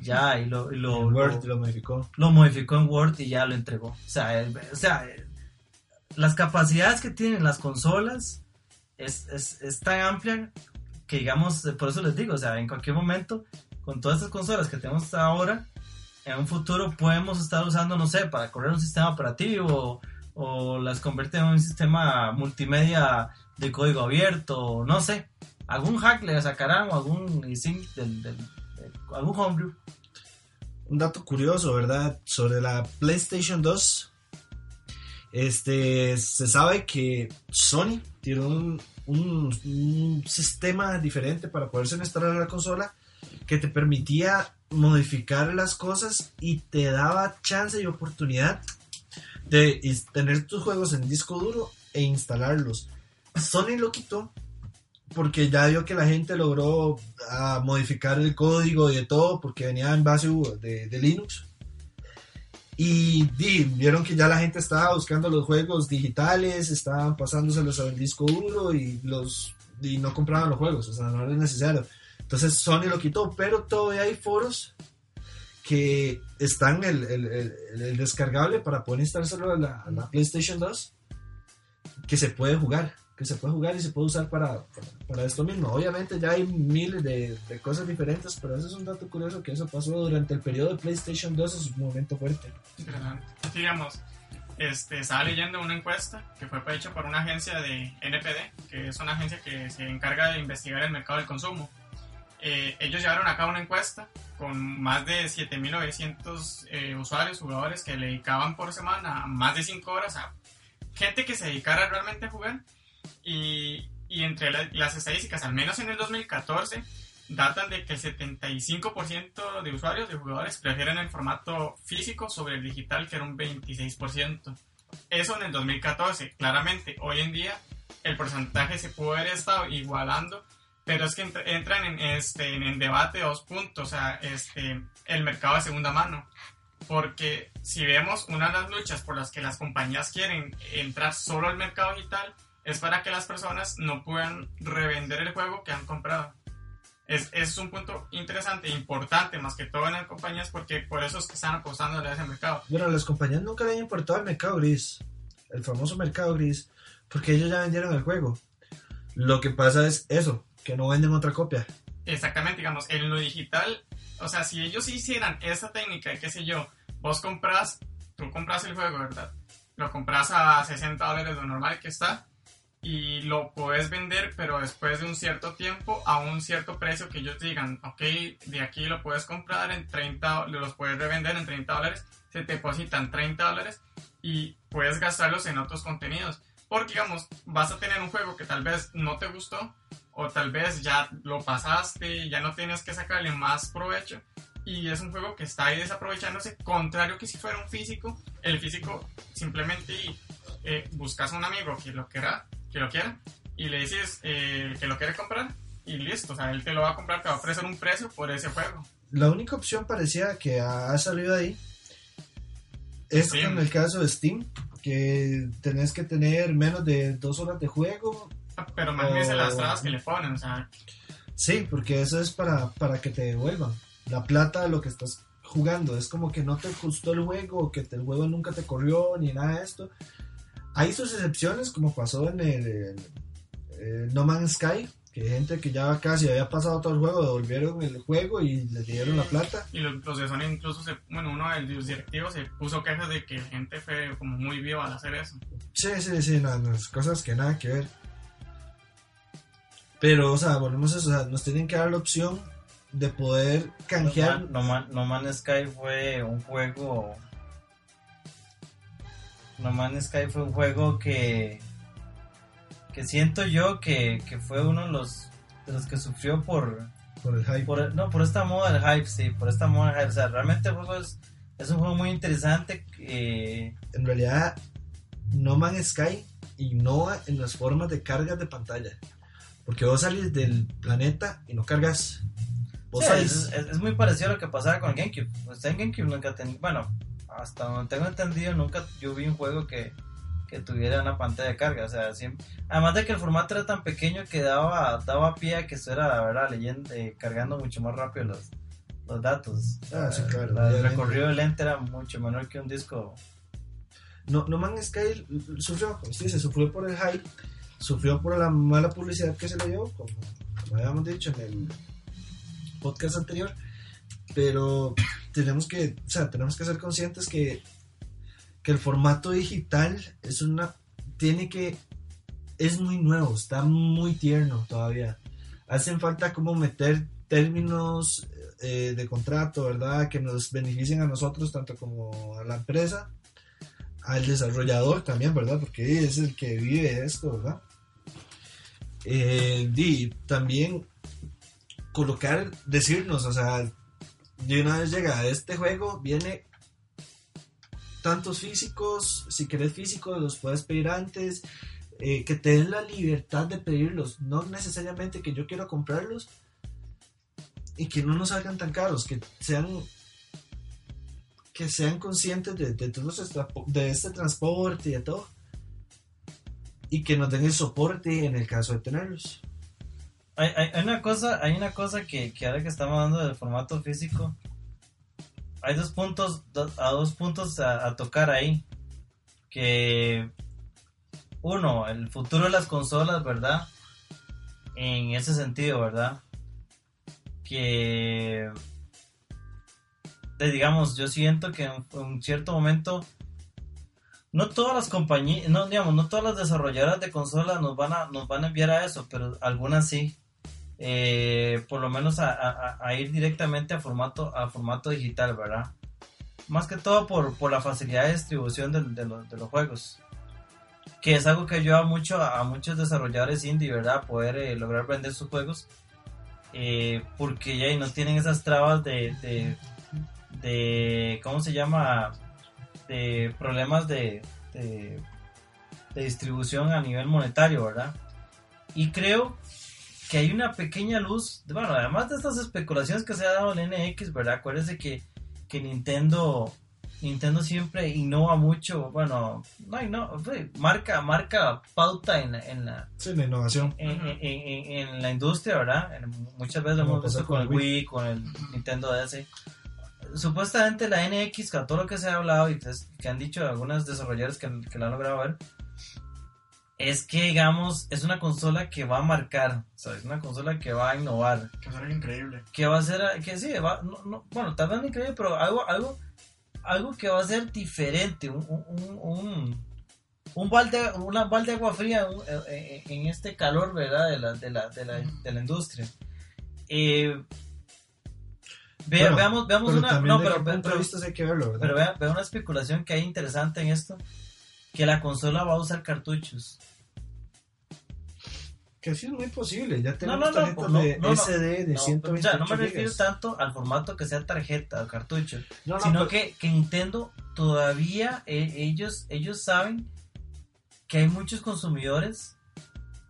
Speaker 4: ya y lo, y lo,
Speaker 2: En Word
Speaker 4: lo-
Speaker 2: lo modificó.
Speaker 4: lo modificó en Word y ya lo entregó. O sea, o sea las capacidades que tienen las consolas es, es, es tan amplia que, digamos, eh, por eso les digo, o sea, en cualquier momento, con todas estas consolas que tenemos ahora, en un futuro podemos estar usando, no sé, para correr un sistema operativo o, o las convierte en un sistema multimedia de código abierto, no sé. Algún hack le sacarán o algún del, del- del- algún homebrew.
Speaker 2: Un dato curioso, ¿verdad? Sobre la PlayStation 2. Este, se sabe que Sony tiró un, un- sistema diferente para poderse instalar la consola que te permitía modificar las cosas y te daba chance y oportunidad de tener tus juegos en disco duro e instalarlos. Sony lo quitó porque ya vio que la gente logró ah, modificar el código y de todo porque venía en base de Linux. Y vieron que ya la gente estaba buscando los juegos digitales, estaban pasándoselos al disco duro y, los, y no compraban los juegos, o sea, no era necesario. Entonces Sony lo quitó, pero todavía hay foros que están el, el, el- el descargable para poder instalárselo a la, a la PlayStation 2 que se puede jugar, que se puede jugar y se puede usar para, para, esto mismo. Obviamente ya hay miles de, de cosas diferentes, pero eso es un dato curioso que eso pasó durante el periodo de PlayStation 2 en su momento fuerte.
Speaker 5: Interesante. Digamos, este, estaba leyendo una encuesta que fue hecha por una agencia de NPD, que es una agencia que se encarga de investigar el mercado del consumo. Eh, ellos llevaron a cabo una encuesta con más de 7.900 eh, usuarios, jugadores que le dedicaban por semana más de 5 horas a gente que se dedicara realmente a jugar. Y, y entre la- las estadísticas, al menos en el 2014, datan de que el 75% de usuarios, de jugadores, prefieren el formato físico sobre el digital, que era un 26%. Eso en el 2014. Claramente, hoy en día el porcentaje se puede haber estado igualando, pero es que entra- entran en, este, en debate dos puntos, o sea, este, el mercado de segunda mano. Porque si vemos una de las luchas por las que las compañías quieren entrar solo al mercado digital, es para que las personas no puedan revender el juego que han comprado. Es, es un punto interesante, importante, más que todo en las compañías, porque por eso es que están apostando a ese mercado.
Speaker 2: Bueno, las compañías nunca le han importado el mercado gris, el famoso mercado gris, porque ellos ya vendieron el juego. Lo que pasa es eso, que no venden otra copia.
Speaker 5: Exactamente, digamos, en lo digital, o sea, si ellos hicieran esta técnica, y qué sé yo, vos compras, tú compras el juego, ¿verdad? Lo compras a 60 dólares lo normal que está y lo puedes vender, pero después de un cierto tiempo a un cierto precio que ellos digan, ok, de aquí lo puedes comprar en 30, los puedes revender en 30 dólares, se te depositan 30 dólares y puedes gastarlos en otros contenidos. Porque, digamos, vas a tener un juego que tal vez no te gustó, o tal vez ya lo pasaste, ya no tienes que sacarle más provecho y es un juego que está ahí desaprovechándose, contrario que si fuera un físico, el físico simplemente eh, buscas a un amigo que lo quiera, que lo quiera y le dices eh, que lo quiere comprar y listo, o sea, él te lo va a comprar, te va a ofrecer un precio por ese juego.
Speaker 2: La única opción parecía que ha salido ahí es
Speaker 5: Steam.
Speaker 2: en el caso de Steam, que tenés que tener menos de dos horas de juego.
Speaker 5: Pero imagínense
Speaker 2: Oh.
Speaker 5: las trabas que le ponen, o sea,
Speaker 2: Sí, porque eso es para, para que te devuelvan la plata de lo que estás jugando. Es como que no te gustó el juego, o que el juego nunca te corrió, ni nada de esto. Hay sus excepciones, como pasó en el, el- el No Man's Sky, Que hay gente que ya casi había pasado todo el juego, devolvieron el juego y le dieron la plata.
Speaker 5: Y los, los de Sony incluso, se, bueno, uno de los directivos se puso quejas de que la gente fue como muy viva al hacer eso.
Speaker 2: Sí, sí, sí, no, no, cosas que nada que ver. Pero, o sea, volvemos a eso, o sea, nos tienen que dar la opción de poder canjear.
Speaker 4: No, Man, no Man's Sky fue un juego. No Man's Sky fue un juego que. que siento yo que, que fue uno de los, de los que sufrió por.
Speaker 2: Por el hype.
Speaker 4: por no, por esta moda del hype, sí, por esta moda del hype. O sea, realmente el juego es, es un juego muy interesante. eh,
Speaker 2: En realidad, No Man's Sky innova en las formas de carga de pantalla. Porque vos salís del planeta y no cargas. Vos
Speaker 4: Sí,
Speaker 2: salís.
Speaker 4: es, es- es muy parecido a lo que pasaba con GameCube. Usted en GameCube nunca bueno, hasta donde tengo entendido, nunca yo vi un juego que, que tuviera una pantalla de carga. O sea, siempre, además de que el formato era tan pequeño que daba, daba pie a que eso era, la verdad, leyendo, eh, cargando mucho más rápido los, los datos.
Speaker 2: Ah, sí, claro,
Speaker 4: La- el recorrido del lente era mucho menor que un disco.
Speaker 2: No, no Man's Sky sufrió, como usted dice, sufrió por el hype, sufrió por la mala publicidad que se le dio, como, como habíamos dicho en el podcast anterior. Pero tenemos que, o sea, tenemos que ser conscientes que, que el formato digital es una, tiene que, es muy nuevo, está muy tierno todavía. Hacen falta como meter términos eh, de contrato, ¿verdad? Que nos beneficien a nosotros, tanto como a la empresa al desarrollador también, ¿verdad? Porque es el que vive esto, ¿verdad? Eh, y también colocar, decirnos, o sea, de una vez llega este juego, viene tantos físicos, si querés físicos los puedes pedir antes, eh, que te den la libertad de pedirlos, no necesariamente que yo quiero comprarlos y que no nos salgan tan caros, que sean que sean conscientes de, de tra- de este transporte y de todo. Y que nos den el soporte en el caso de tenerlos.
Speaker 4: Hay, hay- hay una cosa, hay una cosa que, que ahora que estamos hablando del formato físico, hay dos puntos, a dos puntos a, tocar ahí. Que uno, el futuro de las consolas, ¿verdad? En ese sentido, ¿verdad? Que digamos, yo siento que en un cierto momento no todas las compañías, no digamos, no todas las desarrolladoras de consolas nos van a, nos van a enviar a eso, pero algunas sí. Eh, por lo menos a, ir directamente a formato, a formato digital, ¿verdad? Más que todo por, por la facilidad de distribución de, los, de los juegos. Que es algo que ayuda mucho a, muchos desarrolladores indie, ¿verdad? Poder eh, lograr vender sus juegos. Eh, porque ya no tienen esas trabas de, de, de ¿cómo se llama? De problemas de, de distribución a nivel monetario, ¿verdad? Y creo que hay una pequeña luz, bueno, además de estas especulaciones que se ha dado en NX, ¿verdad? Acuérdense que, que Nintendo Nintendo siempre innova mucho, bueno, no, no, marca, marca pauta en, la- en la,
Speaker 2: Sí, la innovación.
Speaker 4: en, en- en- en la industria, ¿verdad? En- muchas veces lo hemos visto con el Wii, con el Nintendo DS. Supuestamente la NX, con todo lo que se ha hablado y que, que han dicho algunos desarrolladores que, que la han logrado ver, es que, digamos, es una consola que va a marcar, o sea, es una consola que va a innovar,
Speaker 3: Que eso era increíble.
Speaker 4: que va a ser, que sí, va, no, no, bueno, tal vez no increíble, pero algo, algo, algo que va a ser diferente, un, un, un, un, balde, una balde de agua fría eh, eh, en este calor, ¿verdad? De la, de la, de la, de la industria. Eh, ve-
Speaker 2: Bueno,
Speaker 4: veamos, veamos
Speaker 2: Pero
Speaker 4: una, no, pero, pero,
Speaker 2: vista hay que verlo, ¿verdad?
Speaker 4: pero vea, vea una especulación que hay interesante en esto, que la consola va a usar cartuchos.
Speaker 2: que sí es muy posible. Ya tenemos
Speaker 4: no, no,
Speaker 2: tarjetas
Speaker 4: no,
Speaker 2: de. SD de
Speaker 4: No,
Speaker 2: 128
Speaker 4: o sea, no me refiero
Speaker 2: gigas.
Speaker 4: tanto al formato que sea tarjeta o cartucho,
Speaker 2: No, no,
Speaker 4: sino
Speaker 2: pero-
Speaker 4: que, que Nintendo todavía eh, ellos ellos saben que hay muchos consumidores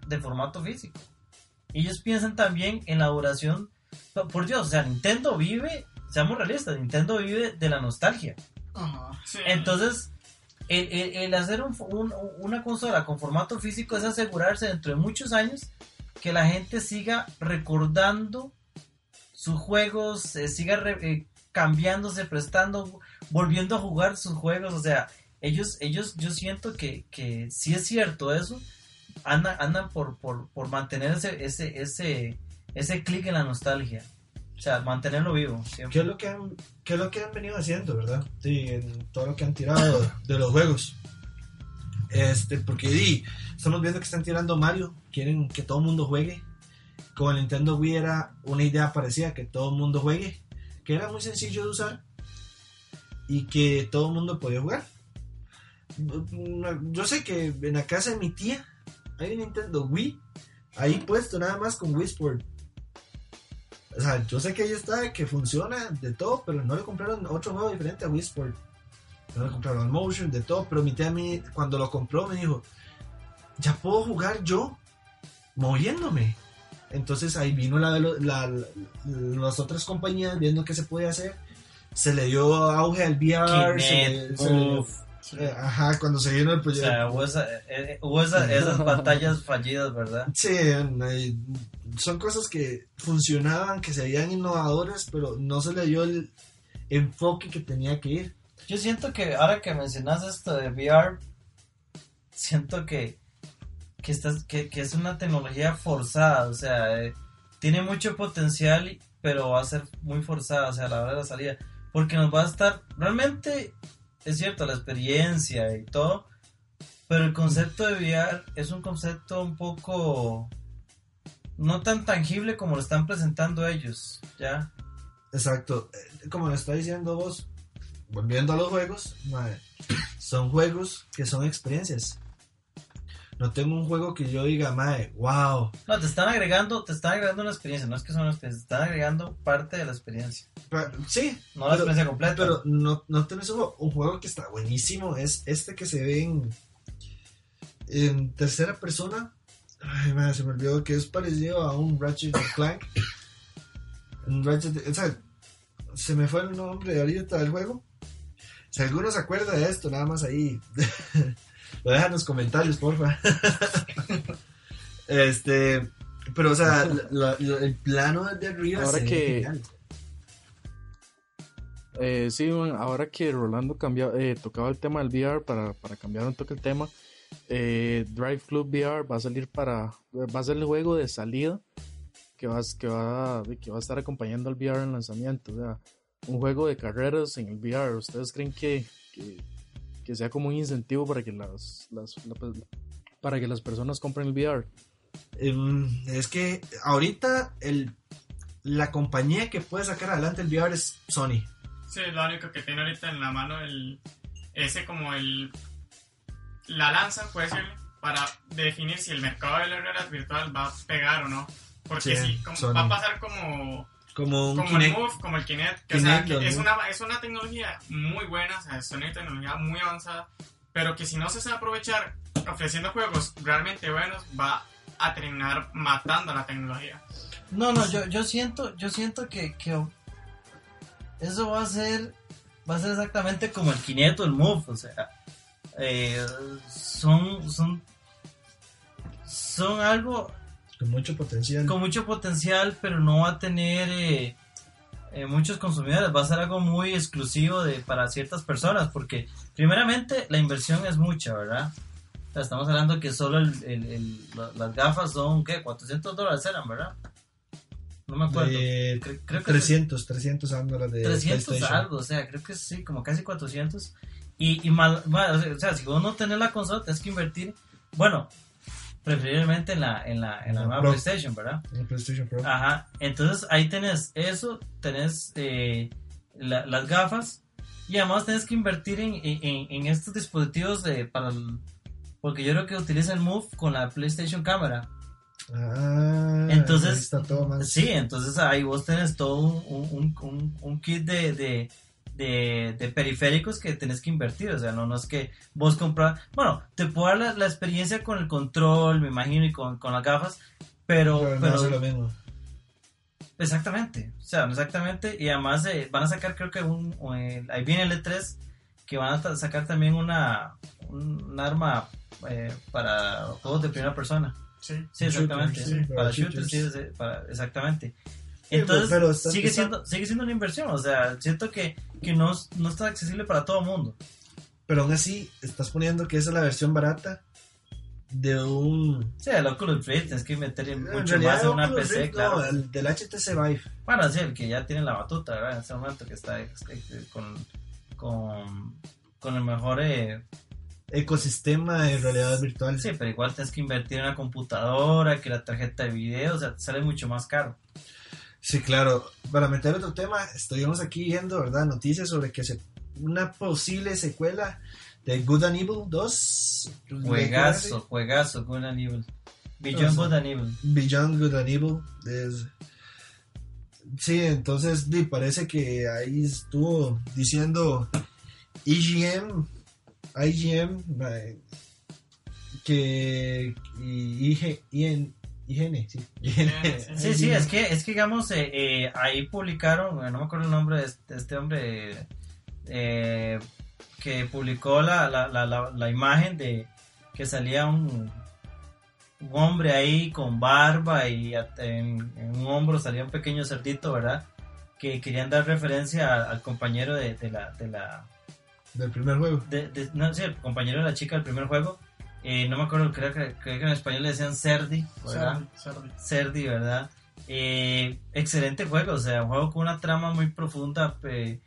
Speaker 4: de formato físico. Ellos piensan también en la duración. Por Dios, o sea, Nintendo vive, seamos realistas, Nintendo vive de la nostalgia.
Speaker 3: Ajá.
Speaker 5: Sí.
Speaker 4: Entonces, el, hacer un- un- una consola con formato físico es asegurarse dentro de muchos años que la gente siga recordando sus juegos, siga re- eh, cambiándose, prestando, volviendo a jugar sus juegos. O sea, ellos, ellos, yo siento que, que si es cierto eso, andan, andan por, por, por mantener ese, ese, ese, ese clic en la nostalgia. O sea, mantenerlo vivo. siempre.
Speaker 2: ¿Qué es lo que han, qué es lo que han venido haciendo, verdad? Sí, en todo lo que han tirado de los juegos. Este, porque di, estamos viendo que están tirando Mario, quieren que todo el mundo juegue. Con el Nintendo Wii era una idea parecida, que todo el mundo juegue, que era muy sencillo de usar y que todo el mundo podía jugar. Yo sé que en la casa de mi tía hay un Nintendo Wii ahí puesto nada más con Wii Sport. O sea, yo sé que ahí está, que funciona de todo, pero no le compraron otro juego diferente a Wii Sport. No le compraron Motion, de todo, pero mi tía a mí, cuando lo compró me dijo, ya puedo jugar yo moviéndome. Entonces ahí vino la, la- la- las otras compañías viendo qué se puede hacer. Se le dio auge al VR. se le-
Speaker 4: Kinect,
Speaker 2: se le dio-
Speaker 4: Move.
Speaker 2: eh, ajá, cuando se vino el
Speaker 4: O
Speaker 2: proyecto.
Speaker 4: sea, hubo, esa- eh, eh, hubo esa- esas batallas fallidas, ¿verdad?
Speaker 2: Sí, eh, son cosas que funcionaban, que se veían innovadoras, pero no se le dio el enfoque que tenía que ir.
Speaker 4: Yo siento que ahora que mencionas esto de VR, siento que, que, estás, que, que es una tecnología forzada, o sea, eh, tiene mucho potencial, pero va a ser muy forzada, o sea, a la hora de la salida, porque nos va a estar, realmente, es cierto, la experiencia y todo, pero el concepto de VR es un concepto un poco no tan tangible como lo están presentando ellos, ¿ya?
Speaker 2: Exacto, eh, como lo está diciendo vos, volviendo a los juegos, son juegos que son experiencias. No tengo un juego que yo diga, mae, wow.
Speaker 4: No, te están agregando, te están agregando una experiencia, no es que son una experiencia, te están agregando parte de la experiencia,
Speaker 2: Pa- Sí,
Speaker 4: no la
Speaker 2: Pero-
Speaker 4: experiencia completa.
Speaker 2: pero no, no tenés un, juego- un juego que está buenísimo, es este que se ve en, en tercera persona. Ay, madre, se me olvidó que es parecido a un Ratchet Clank. Un Ratchet, o sea, se me fue el nombre ahorita del juego. Si alguno se acuerda de esto, nada más ahí. Lo dejan en los comentarios, porfa. este, pero o sea, la- la- el plano desde arriba
Speaker 1: Ahora
Speaker 2: se
Speaker 1: que-. Eh, sí, bueno, ahora que Rolando cambia, eh, tocaba el tema del VR para, para cambiar un toque el tema, eh, Drive Club VR va a salir para, va a ser el juego de salida que va, que va, que va a estar acompañando al VR en lanzamiento, o sea, un juego de carreras en el VR. ¿Ustedes creen que, que, que sea como un incentivo para que las, las la- para que las personas compren el VR?
Speaker 2: Em, es que ahorita el, la compañía que puede sacar adelante el VR es Sony.
Speaker 5: Sí, es lo único que tiene ahorita en la mano el ese como el la lanza, puede decirle, para definir si el mercado de la realidad virtual va a pegar o no. Porque
Speaker 2: Sí,
Speaker 5: como- va a pasar como,
Speaker 2: Como un
Speaker 5: como
Speaker 2: Kinect.
Speaker 5: el Move, como el Kinect, que, o sea, que es, una, es una tecnología muy buena, o sea, es una tecnología muy avanzada, pero que si no se sabe aprovechar ofreciendo juegos realmente buenos, va a terminar matando la tecnología.
Speaker 4: No, no, yo, yo siento, yo siento que, que eso va a ser, va a ser exactamente como el Kinect o el Move, o sea, eh, son, son, son algo
Speaker 2: Con mucho potencial.
Speaker 4: con mucho potencial, pero no va a tener eh, eh, muchos consumidores. Va a ser algo muy exclusivo de, para ciertas personas, porque primeramente la inversión es mucha, ¿verdad? O sea, estamos hablando que solo el- el- el- la- las gafas son, ¿qué? 400 dólares eran, ¿verdad? No me acuerdo.
Speaker 2: De
Speaker 4: Cre- creo que
Speaker 2: 300, 300 ángulos de
Speaker 4: 300
Speaker 2: PlayStation.
Speaker 4: algo, o sea, creo que sí, como casi 400. Y, y mal, mal, o sea, si vos no tenés la consola, tienes que invertir, bueno, preferiblemente en la, en la, en la
Speaker 2: La
Speaker 4: nueva
Speaker 2: Pro.
Speaker 4: PlayStation, ¿verdad?
Speaker 2: En el PlayStation Pro.
Speaker 4: Ajá, entonces ahí tenés eso, tenés eh, la- las gafas y además tenés que invertir en, en- en estos dispositivos de, para el- porque yo creo que utiliza el Move con la PlayStation Cámara.
Speaker 2: Ah,
Speaker 4: Entonces-
Speaker 2: ahí está todo más.
Speaker 4: Sí, entonces ahí vos tenés todo un, un- un- un kit de, de, de- de periféricos que tenés que invertir, o sea, no, no es que vos compras, bueno, te puedo dar la, la experiencia con el control, me imagino, y con, con las gafas, pero,
Speaker 2: pero no lo mismo.
Speaker 4: Exactamente, o sea, exactamente, y además eh, van a sacar creo que un, un, eh, ahí viene el E3, que van a sacar también una, un, un arma eh, para juegos de primera persona.
Speaker 5: Sí.
Speaker 4: Sí, exactamente,
Speaker 2: sí, para
Speaker 4: para shooters,
Speaker 2: shooters.
Speaker 4: sí, sí, para- exactamente.
Speaker 2: Sí,
Speaker 4: Entonces,
Speaker 2: pero
Speaker 4: sigue, siendo, sigue siendo una inversión, o sea, siento que, que no, no está accesible para todo el mundo.
Speaker 2: Pero aún así, estás poniendo que esa es la versión barata de un...
Speaker 4: Sí, el Oculus Rift, tienes que meter
Speaker 2: en
Speaker 4: mucho
Speaker 2: realidad,
Speaker 4: más en una
Speaker 2: Oculus
Speaker 4: PC,
Speaker 2: Rift,
Speaker 4: claro.
Speaker 2: No, el del HTC Vive.
Speaker 4: Bueno, sí, el que ya tiene la batuta, ¿verdad? En ese momento que está con, con, con el mejor... Eh,
Speaker 2: Ecosistema de realidad virtual.
Speaker 4: sí, pero igual tienes que invertir en una computadora, que la tarjeta de video, o sea, te sale mucho más caro.
Speaker 2: Sí, claro. Para meter otro tema, estuvimos aquí viendo, ¿verdad? Noticias sobre que se, una posible secuela de Good and Evil 2.
Speaker 4: Juegazo, juegazo, Good and Evil. Beyond. Good and Evil.
Speaker 2: Beyond Good and Evil. es- Sí, entonces di, parece que ahí estuvo diciendo IGM, IGM, eh, que y IG, IN, IGN, sí.
Speaker 4: Sí, sí, es que, es que digamos, eh, eh, ahí publicaron, no me acuerdo el nombre de este, de este hombre, eh, que publicó la, la, la, la, la imagen de que salía un, un hombre ahí con barba y en, en un hombro salía un pequeño cerdito, ¿verdad? Que querían dar referencia al, al compañero de, de la... De la
Speaker 2: Del primer juego.
Speaker 4: de- de- no, sí, el compañero de la chica del primer juego. Eh, no me acuerdo, creo que, creo que en español le decían Cerdi, ¿verdad?
Speaker 3: Cerdi, Cerdi.
Speaker 4: Cerdi, ¿verdad? Eh, excelente juego, o sea, un juego con una trama muy profunda, eh,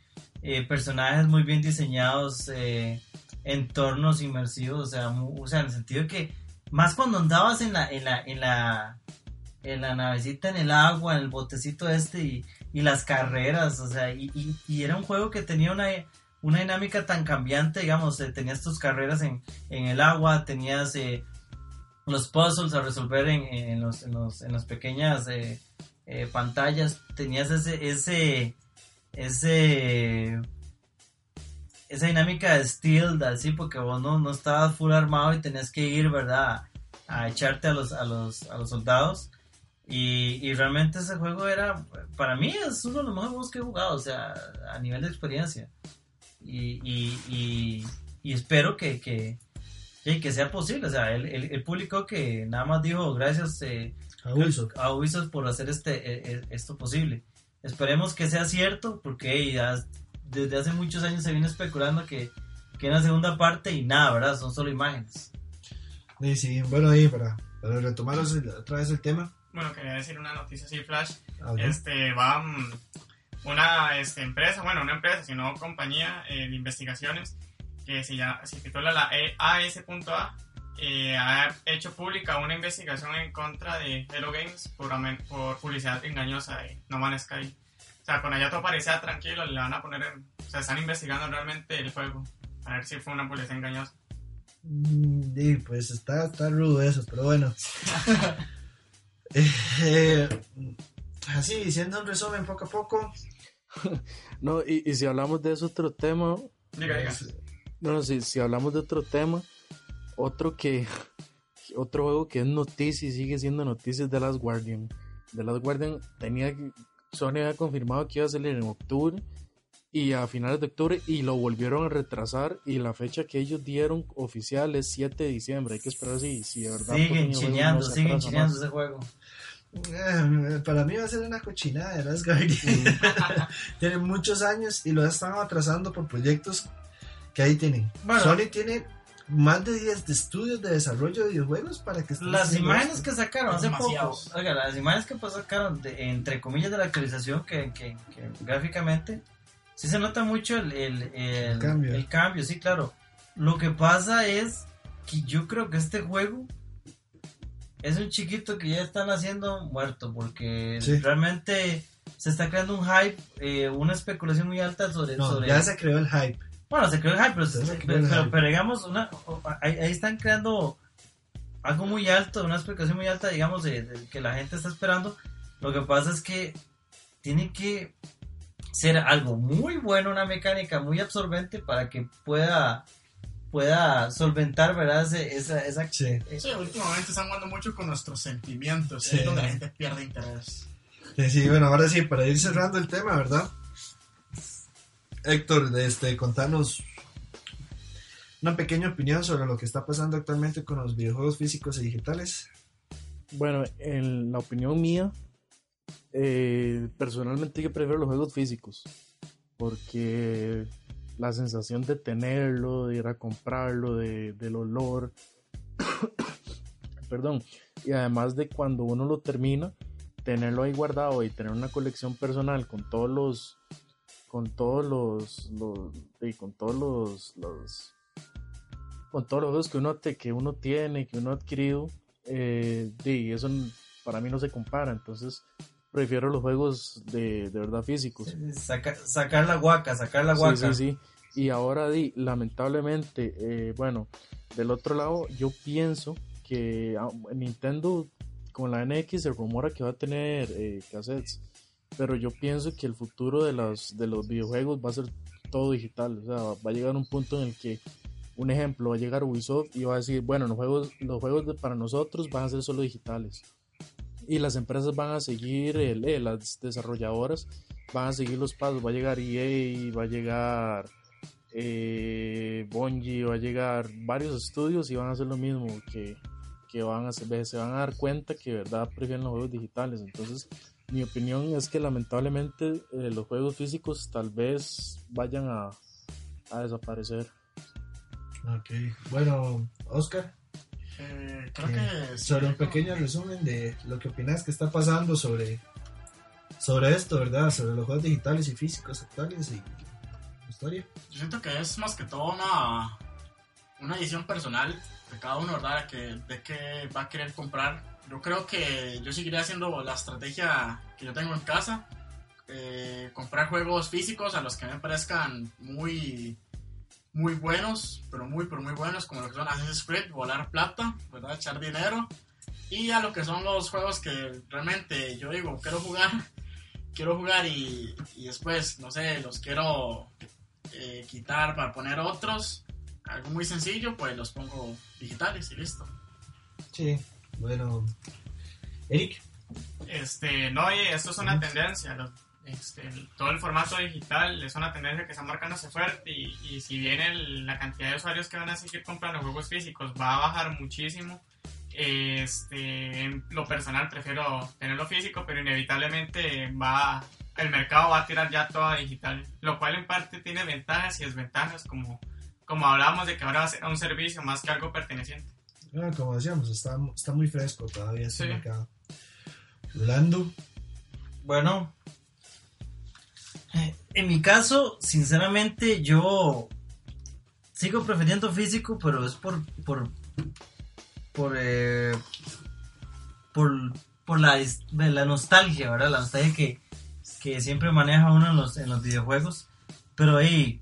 Speaker 4: eh, personajes muy bien diseñados, eh, entornos inmersivos, o sea, mu- o sea, en el sentido que más cuando andabas en la, en la, en la, en la navecita en el agua, en el botecito este y, y las carreras, o sea, y, y- y era un juego que tenía una, una dinámica tan cambiante, digamos, tenías tus carreras en, en el agua, tenías eh, los puzzles a resolver en, en, los, en, los- en las pequeñas eh, eh, pantallas, tenías ese, ese, ese, esa dinámica de stealth, así, porque vos no, no estabas full armado y tenías que ir, ¿verdad? A echarte a los, a los, a los soldados. Y, y realmente ese juego era, para mí es uno de los mejores juegos que he jugado, o sea, a nivel de experiencia. Y, y, y, y espero que, que, que, que sea posible, o sea, él, él- él publicó que nada más dijo gracias eh,
Speaker 2: A Ubisoft.
Speaker 4: a Ubisoft por hacer este eh, esto posible. Esperemos que sea cierto, porque ya desde hace muchos años se viene especulando que, que una segunda parte y nada, ¿verdad? Son solo imágenes.
Speaker 2: Sí, sí, bueno, ahí para, para retomar otra vez el tema.
Speaker 5: Bueno, quería decir una noticia así, Flash.
Speaker 2: a ver.
Speaker 5: Este, va mm, una este, empresa, bueno, una empresa, sino compañía eh, de investigaciones que se, llama, se titula la E- AS.A. eh, ha hecho pública una investigación en contra de Hello Games por, por publicidad engañosa de No Man's Sky. O sea, con allá todo parecía tranquilo, le van a poner, en- o sea, están investigando realmente el juego, a ver si fue una publicidad engañosa.
Speaker 2: Mm, Sí, pues está, está rudo eso, pero bueno. Eh, así, diciendo un resumen poco a poco.
Speaker 1: No, y, y si hablamos de ese otro tema,
Speaker 5: Diga, diga.
Speaker 1: no, no, si, si hablamos de otro tema, otro que, otro juego que es noticia y sigue siendo noticia es The Last Guardian. The Last Guardian tenía, Sony había confirmado que iba a salir en octubre y a finales de octubre y lo volvieron a retrasar y la fecha que ellos dieron oficial es 7 de diciembre. Hay que esperar si, si de verdad
Speaker 4: Siguen chineando, siguen chineando ese juego.
Speaker 2: Para mí va a ser una cochinada de Guardian. Tiene muchos años y lo están atrasando por proyectos que ahí tienen.
Speaker 4: Bueno.
Speaker 2: Sony tiene más de 10 de estudios de desarrollo de videojuegos para que
Speaker 4: Las imágenes
Speaker 2: esto.
Speaker 4: que sacaron hace poco, oiga, las imágenes que pues sacaron, de- entre comillas, de la actualización, que, que- que gráficamente, sí se nota mucho el, el, el-
Speaker 2: cambio.
Speaker 4: el cambio, sí, claro. Lo que pasa es que yo creo que este juego es un chiquito que ya están haciendo muerto, porque
Speaker 2: Sí.
Speaker 4: realmente se está creando un hype, eh, una especulación muy alta sobre...
Speaker 2: No,
Speaker 4: sobre
Speaker 2: ya se creó el hype.
Speaker 4: bueno, se creó el hype, pero,
Speaker 2: Ya se
Speaker 4: pero-
Speaker 2: el
Speaker 4: pero-
Speaker 2: hype.
Speaker 4: pero digamos, una, ahí, ahí están creando algo muy alto, una explicación muy alta, digamos, de, de que la gente está esperando. Lo que pasa es que tiene que ser algo muy bueno, una mecánica muy absorbente para que pueda pueda solventar, ¿verdad? Ese- esa, esa,
Speaker 2: Sí.
Speaker 3: Sí, últimamente están jugando mucho con nuestros sentimientos,
Speaker 2: Sí.
Speaker 3: es donde la gente pierde interés.
Speaker 2: Sí, sí, bueno, ahora sí, para ir cerrando el tema, ¿verdad? Héctor, este, contanos una pequeña opinión sobre lo que está pasando actualmente con los videojuegos físicos y digitales.
Speaker 1: Bueno, en la opinión mía, eh, personalmente yo prefiero los juegos físicos. Porque la sensación de tenerlo, de ir a comprarlo, de, del olor, perdón. Y además de cuando uno lo termina, tenerlo ahí guardado y tener una colección personal con todos los con todos los, los y con todos los, los con todos los juegos que uno te, que uno tiene que uno ha adquirido eh, y eso para mí no se compara entonces prefiero los juegos de, de verdad físicos
Speaker 4: Saca- sacar la guaca sacar la guaca
Speaker 1: Sí, sí, sí. Y ahora, lamentablemente, eh, bueno, del otro lado, yo pienso que ah, Nintendo con la NX se rumora que va a tener eh, cassettes, pero yo pienso que el futuro de los, de los videojuegos va a ser todo digital. O sea, va a llegar un punto en el que, un ejemplo, va a llegar Ubisoft y va a decir, bueno, los juegos, los juegos de- para nosotros van a ser solo digitales. Y las empresas van a seguir, el- eh, las desarrolladoras van a seguir los pasos. Va a llegar EA, va a llegar eh, Bungie, va a llegar varios estudios y van a hacer lo mismo. Que, que van a hacer- se van a dar cuenta que de verdad prefieren los juegos digitales. Entonces, mi opinión es que lamentablemente eh, los juegos físicos tal vez vayan a, a desaparecer.
Speaker 2: Ok, bueno, Oscar,
Speaker 3: Eh, creo
Speaker 2: eh,
Speaker 3: que sí,
Speaker 2: sobre un pequeño resumen de lo que opinas que está pasando sobre, sobre esto, ¿verdad? Sobre los juegos digitales y físicos actuales y
Speaker 3: Yo siento que es más que todo una, una decisión personal de cada uno, ¿verdad? Que, de qué va a querer comprar. Yo creo que yo seguiré haciendo la estrategia que yo tengo en casa. eh, comprar juegos físicos a los que me parezcan muy muy buenos, pero muy, pero muy buenos, como lo que son Assassin's Creed, volar plata, ¿verdad? Echar dinero. Y a lo que son los juegos que realmente yo digo, quiero jugar, quiero jugar y, y después, no sé, los quiero eh, quitar para poner otros. Algo muy sencillo, pues los pongo digitales y listo.
Speaker 2: Sí, bueno, Eric.
Speaker 5: Este, no, oye, esto es una tendencia. lo- este, el- todo el formato digital es una tendencia que está marcándose fuerte y, y si bien el- la cantidad de usuarios que van a seguir comprando juegos físicos va a bajar muchísimo, este, en lo personal prefiero tenerlo físico, pero inevitablemente va, el mercado va a tirar ya todo a digital, lo cual en parte tiene ventajas y desventajas, como, como hablábamos de que ahora va a ser un servicio más que algo perteneciente.
Speaker 2: Ah, como decíamos, está, está muy fresco todavía este
Speaker 5: Sí.
Speaker 2: mercado. Lando,
Speaker 4: Bueno, en mi caso, sinceramente, yo sigo prefiriendo físico, pero es por por por eh, por, por la, la nostalgia, ¿verdad? La nostalgia que, que siempre maneja uno en los, en los videojuegos. Pero ahí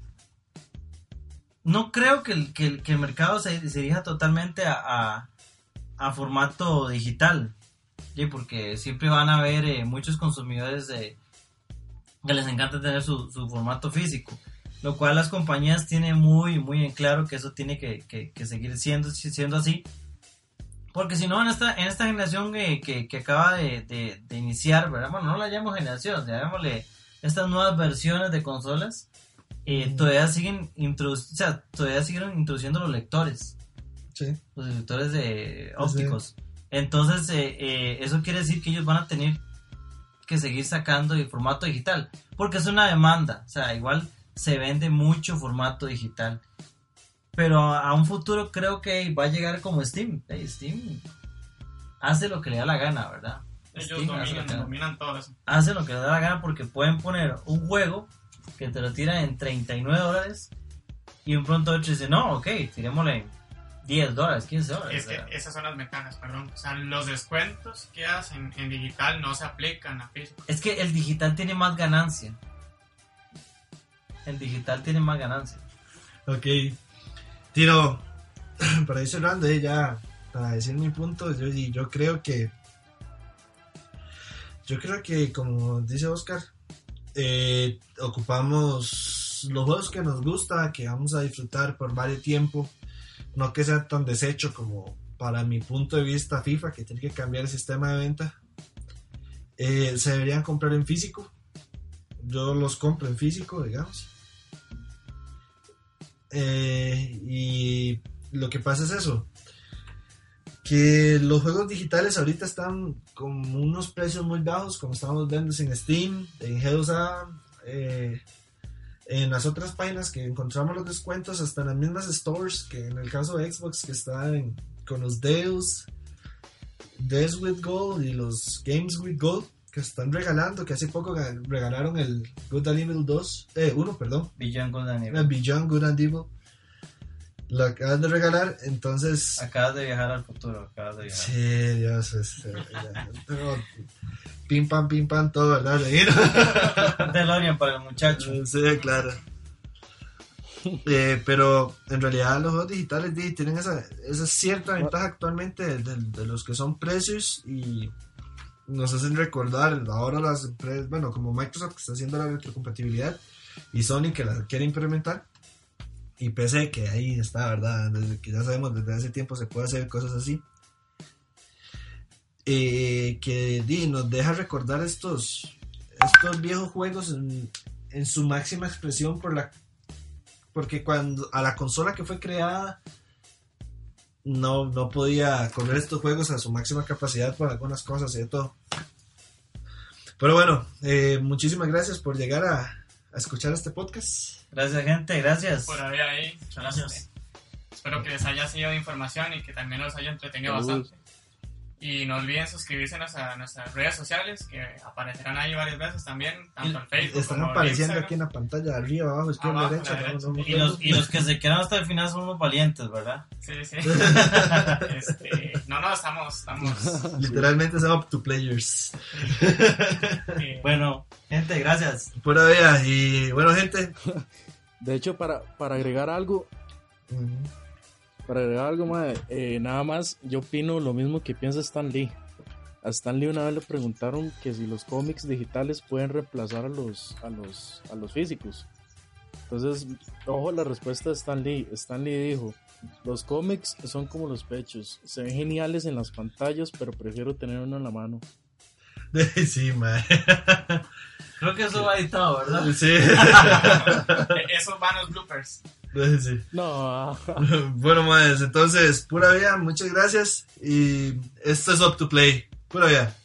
Speaker 4: no creo que el, que el, que el mercado se, dirija totalmente a, a, formato digital. Sí, porque siempre van a haber eh, muchos consumidores que les encanta tener su, su formato físico. Lo cual las compañías tienen muy, muy en claro que eso tiene que, que- que seguir siendo, siendo así. Porque si no, en esta, en esta generación eh, que, que acaba de, de- de iniciar, ¿verdad? Bueno, no la llamamos generación, llamémosle estas nuevas versiones de consolas, eh, todavía siguen o sea, todavía siguen introduciendo los lectores
Speaker 2: sí,
Speaker 4: los lectores de ópticos. Entonces, eh, eh, eso quiere decir que ellos van a tener que seguir sacando el formato digital, porque es una demanda, o sea, igual se vende mucho formato digital. Pero a, a un futuro creo que va a llegar como Steam. Hey, Steam hace lo que le da la gana, ¿verdad?
Speaker 5: Ellos
Speaker 4: Steam hace lo
Speaker 5: dominan, dominan todo eso.
Speaker 4: hace lo que le da la gana porque pueden poner un juego que te lo tiran en 39 dólares y un pronto otro dice, no, ok, tirémosle 10 dólares, 15 dólares.
Speaker 5: Es que esas son las ventajas, perdón. O sea, los descuentos que hacen en digital no se aplican a físico.
Speaker 4: Es que el digital tiene más ganancia. El digital tiene más ganancia.
Speaker 2: ok. Tiro, para ir cerrando, eh, ya, para decir mi punto, yo, y yo creo que, yo creo que, como dice Oscar, eh, ocupamos los juegos que nos gusta, que vamos a disfrutar por varios tiempo, no que sea tan desecho como para mi punto de vista FIFA, que tiene que cambiar el sistema de venta. Eh, se deberían comprar en físico. Yo los compro en físico, digamos. Eh, y lo que pasa es eso. Que los juegos digitales ahorita están con unos precios muy bajos, como estamos viendo en Steam, en G2A, eh, en las otras páginas que encontramos los descuentos, hasta en las mismas stores, que en el caso de Xbox, que está en- con los deals. Death with Gold y los Games with Gold que están regalando, que hace poco ga- regalaron el Good and Evil 2, eh, 1, perdón,
Speaker 4: Beyond Good and
Speaker 2: el
Speaker 4: Evil.
Speaker 2: Beyond Good and Evil. Lo acaban de regalar, entonces...
Speaker 4: Acabas de viajar al futuro, acabas de viajar.
Speaker 2: Sí, Dios, es, eh, pero pim pam, pim pam, todo, ¿verdad?
Speaker 4: DeLorean para el muchacho.
Speaker 2: Sí, claro. Eh, pero en realidad los juegos digitales di, tienen esa, esa cierta ventaja actualmente de, de- de los que son precios y nos hacen recordar ahora las empresas, bueno, como Microsoft que está haciendo la retrocompatibilidad y Sony que la quiere implementar y PC que ahí está, ¿verdad? Desde que ya sabemos desde hace tiempo se puede hacer cosas así. Eh, que di, nos deja recordar estos, estos viejos juegos en, en su máxima expresión por la porque cuando a la consola que fue creada no, no podía correr estos juegos a su máxima capacidad por algunas cosas y de todo. Pero bueno, eh, muchísimas gracias por llegar a, a escuchar este podcast.
Speaker 4: Gracias, gente, gracias.
Speaker 5: Por haber ahí.
Speaker 3: Muchas gracias.
Speaker 5: Espero que les haya sido de información y que también los haya entretenido bastante. Y no olviden suscribirse a, nuestra- a nuestras redes sociales que aparecerán ahí varias veces también, tanto en Facebook
Speaker 2: Están
Speaker 5: como en
Speaker 2: apareciendo
Speaker 5: Instagram.
Speaker 2: aquí en la pantalla, arriba, abajo, izquierda,
Speaker 5: Abajo,
Speaker 2: derecha. no- no
Speaker 4: Y los,
Speaker 2: acuerdo.
Speaker 4: y los que se quedan hasta el final son unos valientes, ¿verdad?
Speaker 5: Sí, sí. Este, no, no, estamos, estamos
Speaker 2: Literalmente son up to players.
Speaker 4: Bueno, gente, gracias.
Speaker 2: Pura vida. Y bueno, gente.
Speaker 1: De hecho, para, para agregar algo, para agregar algo más, eh, nada más, yo opino lo mismo que piensa Stan Lee. A Stan Lee una vez le preguntaron que si los cómics digitales pueden reemplazar a los, a los, a los físicos. Entonces, ojo la respuesta de Stan Lee. Stan Lee dijo, los cómics son como los pechos, se ven geniales en las pantallas, pero prefiero tener uno en la mano.
Speaker 2: Sí, man.
Speaker 4: Creo que eso va editado, ¿verdad?
Speaker 2: Sí.
Speaker 5: eh, esos van los bloopers.
Speaker 2: Sí.
Speaker 1: No,
Speaker 2: Bueno, más, entonces, pura vida, muchas gracias. Y esto es Up to Play. Pura vida.